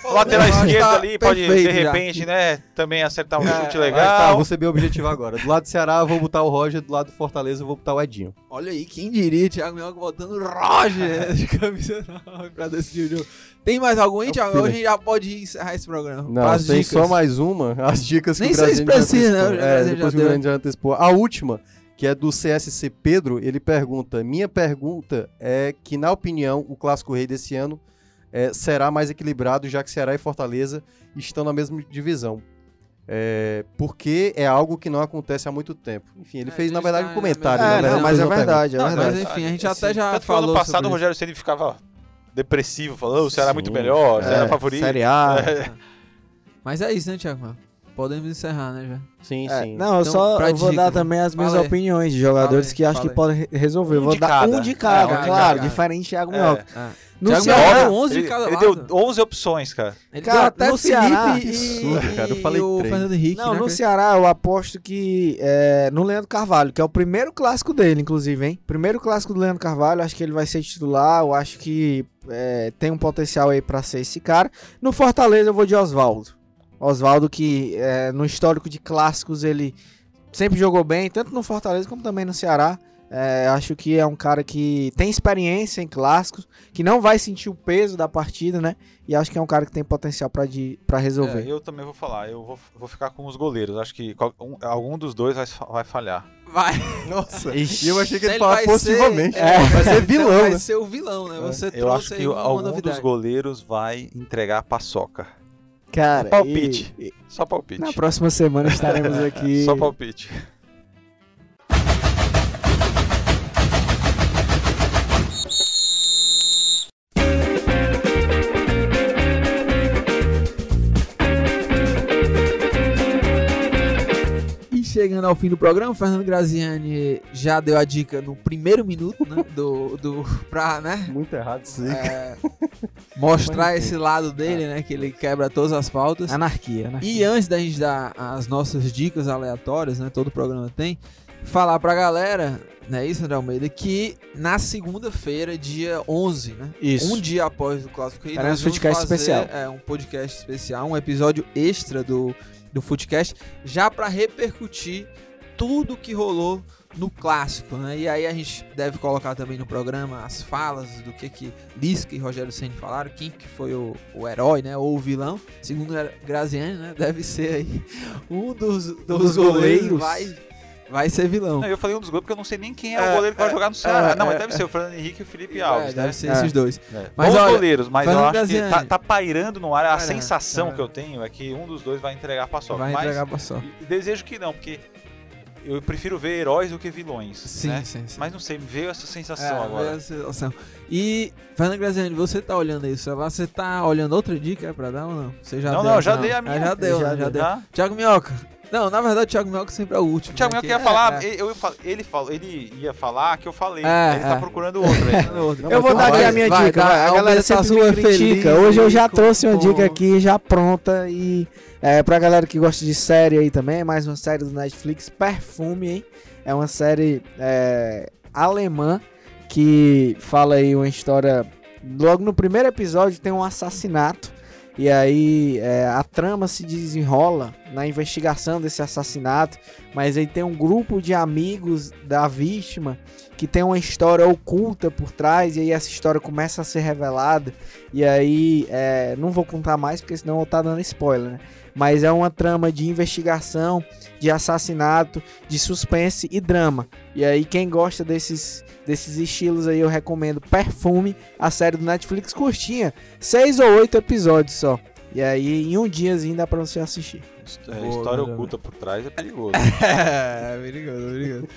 Lateral esquerdo ali pode, de perfeito já. repente, né, também acertar um É, chute Ah, tá, legal. vou ser bem objetivo agora. Do lado do Ceará eu vou botar o Roger, do lado do Fortaleza eu vou botar o Edinho. Olha aí, quem diria, Thiago Mioca botando Roger [laughs] de camisa nova pra decidir o jogo. Tem mais algum aí, É Thiago? Hoje a gente já pode encerrar esse programa. Não, As tem dicas. só mais uma. As dicas que Nem o sei se Brasil precisa, né? Brasil depois já que o. Grande já antecipou. A última, que é do CSC Pedro, ele pergunta: Minha pergunta é que, na opinião, o Clássico Rei desse ano é, será mais equilibrado, já que Ceará e Fortaleza estão na mesma divisão. É, porque é algo que não acontece há muito tempo. Enfim, ele É, fez, na verdade, um comentário. na É, verdade, não, mas é não verdade, é Não, verdade. Mas enfim, a gente até já tanto falou ano passado sobre o. Rogério Ceni ficava depressivo, falando, o Ceará é muito melhor, o Ceará é É, favorito. Série A. [laughs] Mas é isso, né, Thiago Mioca? Podemos encerrar, né, já. Sim, É, sim. não, eu Então, só eu vou dica, dar também as minhas fala aí. opiniões de jogadores Fala aí, que acho que podem re- resolver. Eu Um vou de dar cada. um de cada, É, um de claro, cada. diferente de Thiago É. Mioca. Ah. No Thiago Ceará, Mioca, 11 Ele, de cada ele lado. deu 11 opções, cara. Ele Cara, deu até no Felipe Ceará- e, Absurdo, cara, eu falei o três. Fernando Henrique, Não, né, no Chris? Ceará eu aposto que é, no Leandro Carvalho, que é o primeiro clássico dele, inclusive, hein? Primeiro clássico do Leandro Carvalho, acho que ele vai ser titular, eu acho que é, tem um potencial aí pra ser esse cara. No Fortaleza eu vou de Oswaldo. Oswaldo que é, no histórico de clássicos ele sempre jogou bem, tanto no Fortaleza como também no Ceará. É, acho que é um cara que tem experiência em clássicos, que não vai sentir o peso da partida, né? E acho que é um cara que tem potencial pra resolver. É, eu também vou falar, eu vou, vou ficar com os goleiros. Acho que qual- um- algum dos dois vai, vai falhar. Vai. [laughs] Nossa, Ixi. e eu achei que ele Ele falava vai positivamente. ser- é, vai ser Então vilão, vai né? ser o vilão, né? Você eu trouxe acho que algum novidade. dos goleiros vai entregar a paçoca. Cara, Palpite. e- e- Só palpite. na próxima semana estaremos [laughs] aqui. Só palpite. Chegando ao fim do programa, o Fernando Graziani já deu a dica no primeiro minuto, né? Do, do, pra, né? Muito errado isso aí. é, mostrar esse lado dele, né? Que ele quebra todas as pautas. Anarquia, né? E antes da gente dar as nossas dicas aleatórias, né? Todo programa tem. Falar pra galera, né, isso, André Almeida, que na segunda-feira, dia 11, né? Isso. Um dia após o Clássico Rei, Teremos nós vamos podcast fazer, especial. É, um podcast especial, um episódio extra do, do Footcast, já pra repercutir tudo que rolou no clássico, né? E aí a gente deve colocar também no programa as falas do que que Lisca e Rogério Ceni falaram, quem que foi o, o herói, né? Ou o vilão. Segundo Graziani, né? Deve ser aí um dos, dos, dos goleiros goleiros. vai, vai ser vilão. Não, eu falei um dos goleiros porque eu não sei nem quem é, É, o goleiro que vai é, jogar no Ceará. é, não, mas é, deve ser o Fernando Henrique e o Felipe É, Alves, deve né? ser É. esses dois. É. Mas Bons olha, goleiros, mas eu acho que Graziani- tá, tá pairando no ar. A sensação que eu tenho é que um dos dois vai entregar a paçoca. vai mas entregar pra só. desejo que não, porque eu prefiro ver heróis do que vilões. Sim, né? sim, sim. Mas não sei, me veio essa sensação É, agora. veio a sensação. E, Fernando Graziani, você tá olhando aí o celular, você tá olhando outra dica pra dar ou não? Você já Não, deu, não, já dei a Ah, minha. já deu, Já né? Já deu. Thiago Minhoca. Não, na verdade o Thiago Minhoca sempre é o último. O Thiago né? Minhoca Que- ia falar, é, é. eu ele, falou, ele ia falar que eu falei. É, ele tá é. procurando outro aí. Outro. Não, [laughs] Eu vou dar vai, aqui a minha vai, dica. dá, vai. A galera tá sempre super me critica. feliz Hoje eu já aí com- trouxe uma com- dica aqui já pronta e é, pra galera que gosta de série aí também, mais uma série do Netflix, Perfume, hein? É uma série é, alemã que fala aí uma história. Logo no primeiro episódio tem um assassinato. E aí é, a trama se desenrola na investigação desse assassinato. Mas aí tem um grupo de amigos da vítima que tem uma história oculta por trás. E aí essa história começa a ser revelada. E aí é, não vou contar mais porque senão eu estar dando spoiler, né? Mas é uma trama de investigação, de assassinato, de suspense e drama. E aí quem gosta desses desses estilos aí eu recomendo Perfume, a série do Netflix curtinha, seis ou oito episódios só. E aí em um diazinho dá pra você assistir. É, Boa, história melhor. oculta por trás é perigoso. [laughs] É, perigoso, perigoso.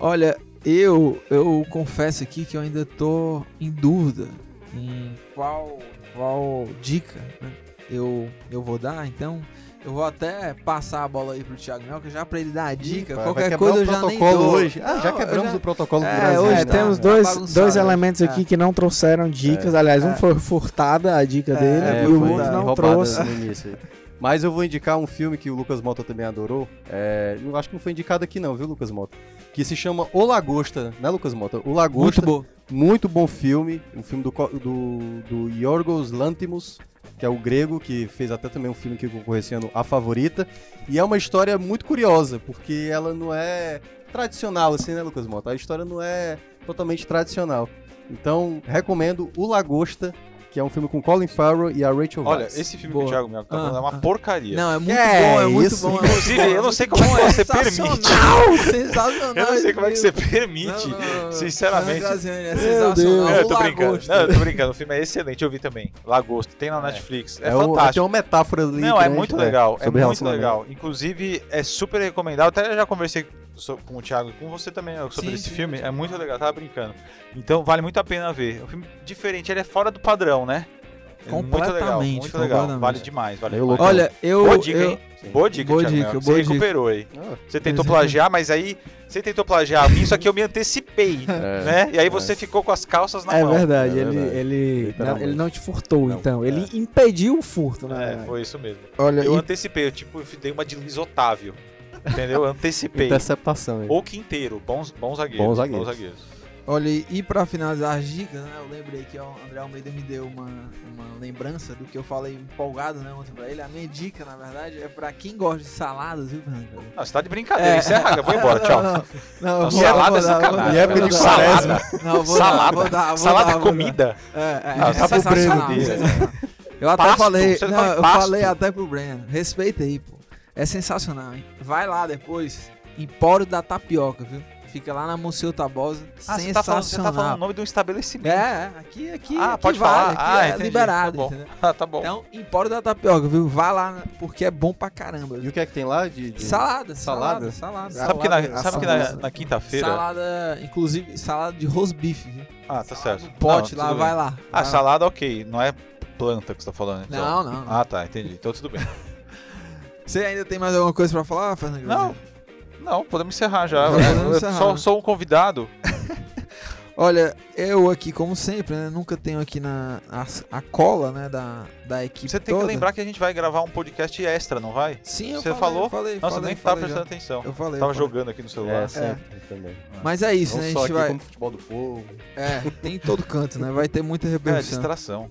Olha, eu, eu confesso aqui que eu ainda tô em dúvida em qual, qual dica né, eu, eu vou dar, então eu vou até passar a bola aí pro Thiago Melca já pra ele dar a dica. Qualquer coisa eu já nem dou. hoje. Ah, já Não, quebramos eu já- o protocolo do É, Brasil. hoje tá, temos tá dois, dois elementos aqui que não trouxeram dicas. Aliás, um foi furtada a dica dele É, e o outro não trouxe. [laughs] Mas eu vou indicar um filme que o Lucas Mota também adorou. É, eu acho que não foi indicado aqui não, viu, Lucas Mota? Que se chama O Lagosta, né, Lucas Mota? O Lagosta. Muito bom. Muito bom filme, um filme do, do, do Yorgos Lanthimos, que é o grego, que fez até também um filme que concorreu esse ano, A Favorita. E é uma história muito curiosa, porque ela não é tradicional, assim, né, Lucas Mota? A história não é totalmente tradicional. Então, recomendo O Lagosta, que é um filme com Colin Farrell e a Rachel Olha, Weisz. esse filme Boa. que o Thiago Melco tá Ah, falando é uma ah. porcaria. Não, é muito É bom, é muito isso. bom. é Inclusive, eu não é sei como é que você permite. sensacional, [laughs] Sensacional. Eu não sei como é que você permite. Não, não, sinceramente. É sensacional. É, eu tô brincando. Não, eu tô brincando. O filme é excelente, eu vi também. Lagosta, tem na Netflix. É, É tem fantástico. uma metáfora ali. Não, é muito legal. É muito legal. Inclusive, é super recomendável. Até já conversei com o Thiago e com você também né, sobre Sim, esse sim, filme. É muito legal, tava brincando. Então vale muito a pena ver. É um filme diferente, ele é fora do padrão, né? É muito legal, Completamente, muito legal. completamente. Vale demais, vale demais. Olha, eu. Boa dica, eu- hein? Boa dica, Boa dica, boa Você dica. recuperou aí. Ah, Você tentou plagiar, mas aí você tentou plagiar a mim, só que eu me antecipei, [laughs] é. né? E aí você ficou com as calças na É mão. verdade, É ele, verdade. ele, Literalmente. não, ele não te furtou, Não, então. é. Ele impediu o furto, na É, foi isso mesmo. Olha, Eu e- antecipei, eu tipo, eu dei uma de Luiz Otávio. Entendeu? Eu antecipei. Interceptação. Ou Quinteiro, bons, bons zagueiros. Bons zagueiros. Olha, e- e pra finalizar as dicas, né? Eu lembrei que ó, o André Almeida me deu uma, uma lembrança do que eu falei empolgado, né, ontem pra ele. A minha dica, na verdade, é pra quem gosta de saladas, viu, Fernando? Não, você tá de brincadeira. Encerra, vou embora, [laughs] tchau. Não, não, não, Não, vou- salada é sacanagem. época de. Salada. Não, vou Salada. dar, vou dar, vou Salada dar, é comida. É, é, é tá pro Breno. Eu até Pasto, falei, não, eu falei até pro Breno, respeita aí, pô. É sensacional, hein? Vai lá depois, Empório da Tapioca, viu? Fica lá na Museu Tabosa, Ah, você tá, falando, você sensacional. tá falando o nome de um estabelecimento. É, aqui, aqui, Ah, aqui pode vale, falar. aqui Ah, é entendi. liberado, Tá bom. entendeu? Ah, [laughs] tá bom. Então, Empório da Tapioca, viu? Vai lá, porque é bom pra caramba. E o que é que tem lá de... de- Salada, Salada? salada, salada. Sabe que na, Salada, sabe que na, salada. na quinta-feira. Salada, inclusive, salada de rosbife, viu? Ah, tá certo. No pote Não, lá, tudo vai lá. Ah, vai lá. salada, ok. Não é planta que você tá falando. Então. Não, não, não. Ah, tá, entendi. Então tudo bem. [laughs] Você ainda tem mais alguma coisa pra falar, Fernando? Não, não, podemos encerrar já. Podemos encerrar, só sou um convidado. [laughs] Olha, eu aqui, como sempre, né, nunca tenho aqui na a, a cola, né, da, da equipe Você tem que toda. lembrar que a gente vai gravar um podcast extra, não vai? Sim, eu Você falei, falou? eu falei, Nossa, falei, nem tá falei prestando já. atenção. Eu falei, Tava eu falei. jogando aqui no celular. É, sempre também. Mas é isso, Não né? A só gente aqui vai. como futebol do povo. É, tem em todo canto, né? Vai ter muita É, repercussão. distração.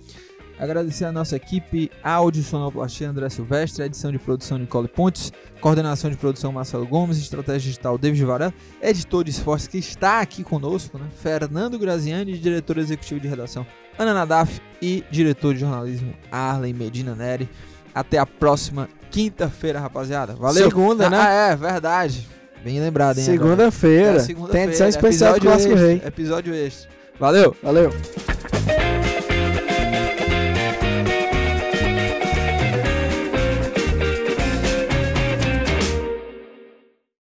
Agradecer a nossa equipe, áudio, sonoplastia André Silvestre, edição de produção Nicole Pontes, coordenação de produção Marcelo Gomes, estratégia digital David Varela, editor de esportes que está aqui conosco, né? Fernando Graziani, diretor executivo de redação Ana Nadaf e diretor de jornalismo Arlen Medina Neri. Até a próxima quinta-feira, rapaziada. Valeu. Segunda, né? Ah, é, verdade. Bem lembrado, hein? Segunda-feira. É, Tem segunda-feira, edição especial do episódio Clássico Rei. Episódio extra. Valeu. Valeu.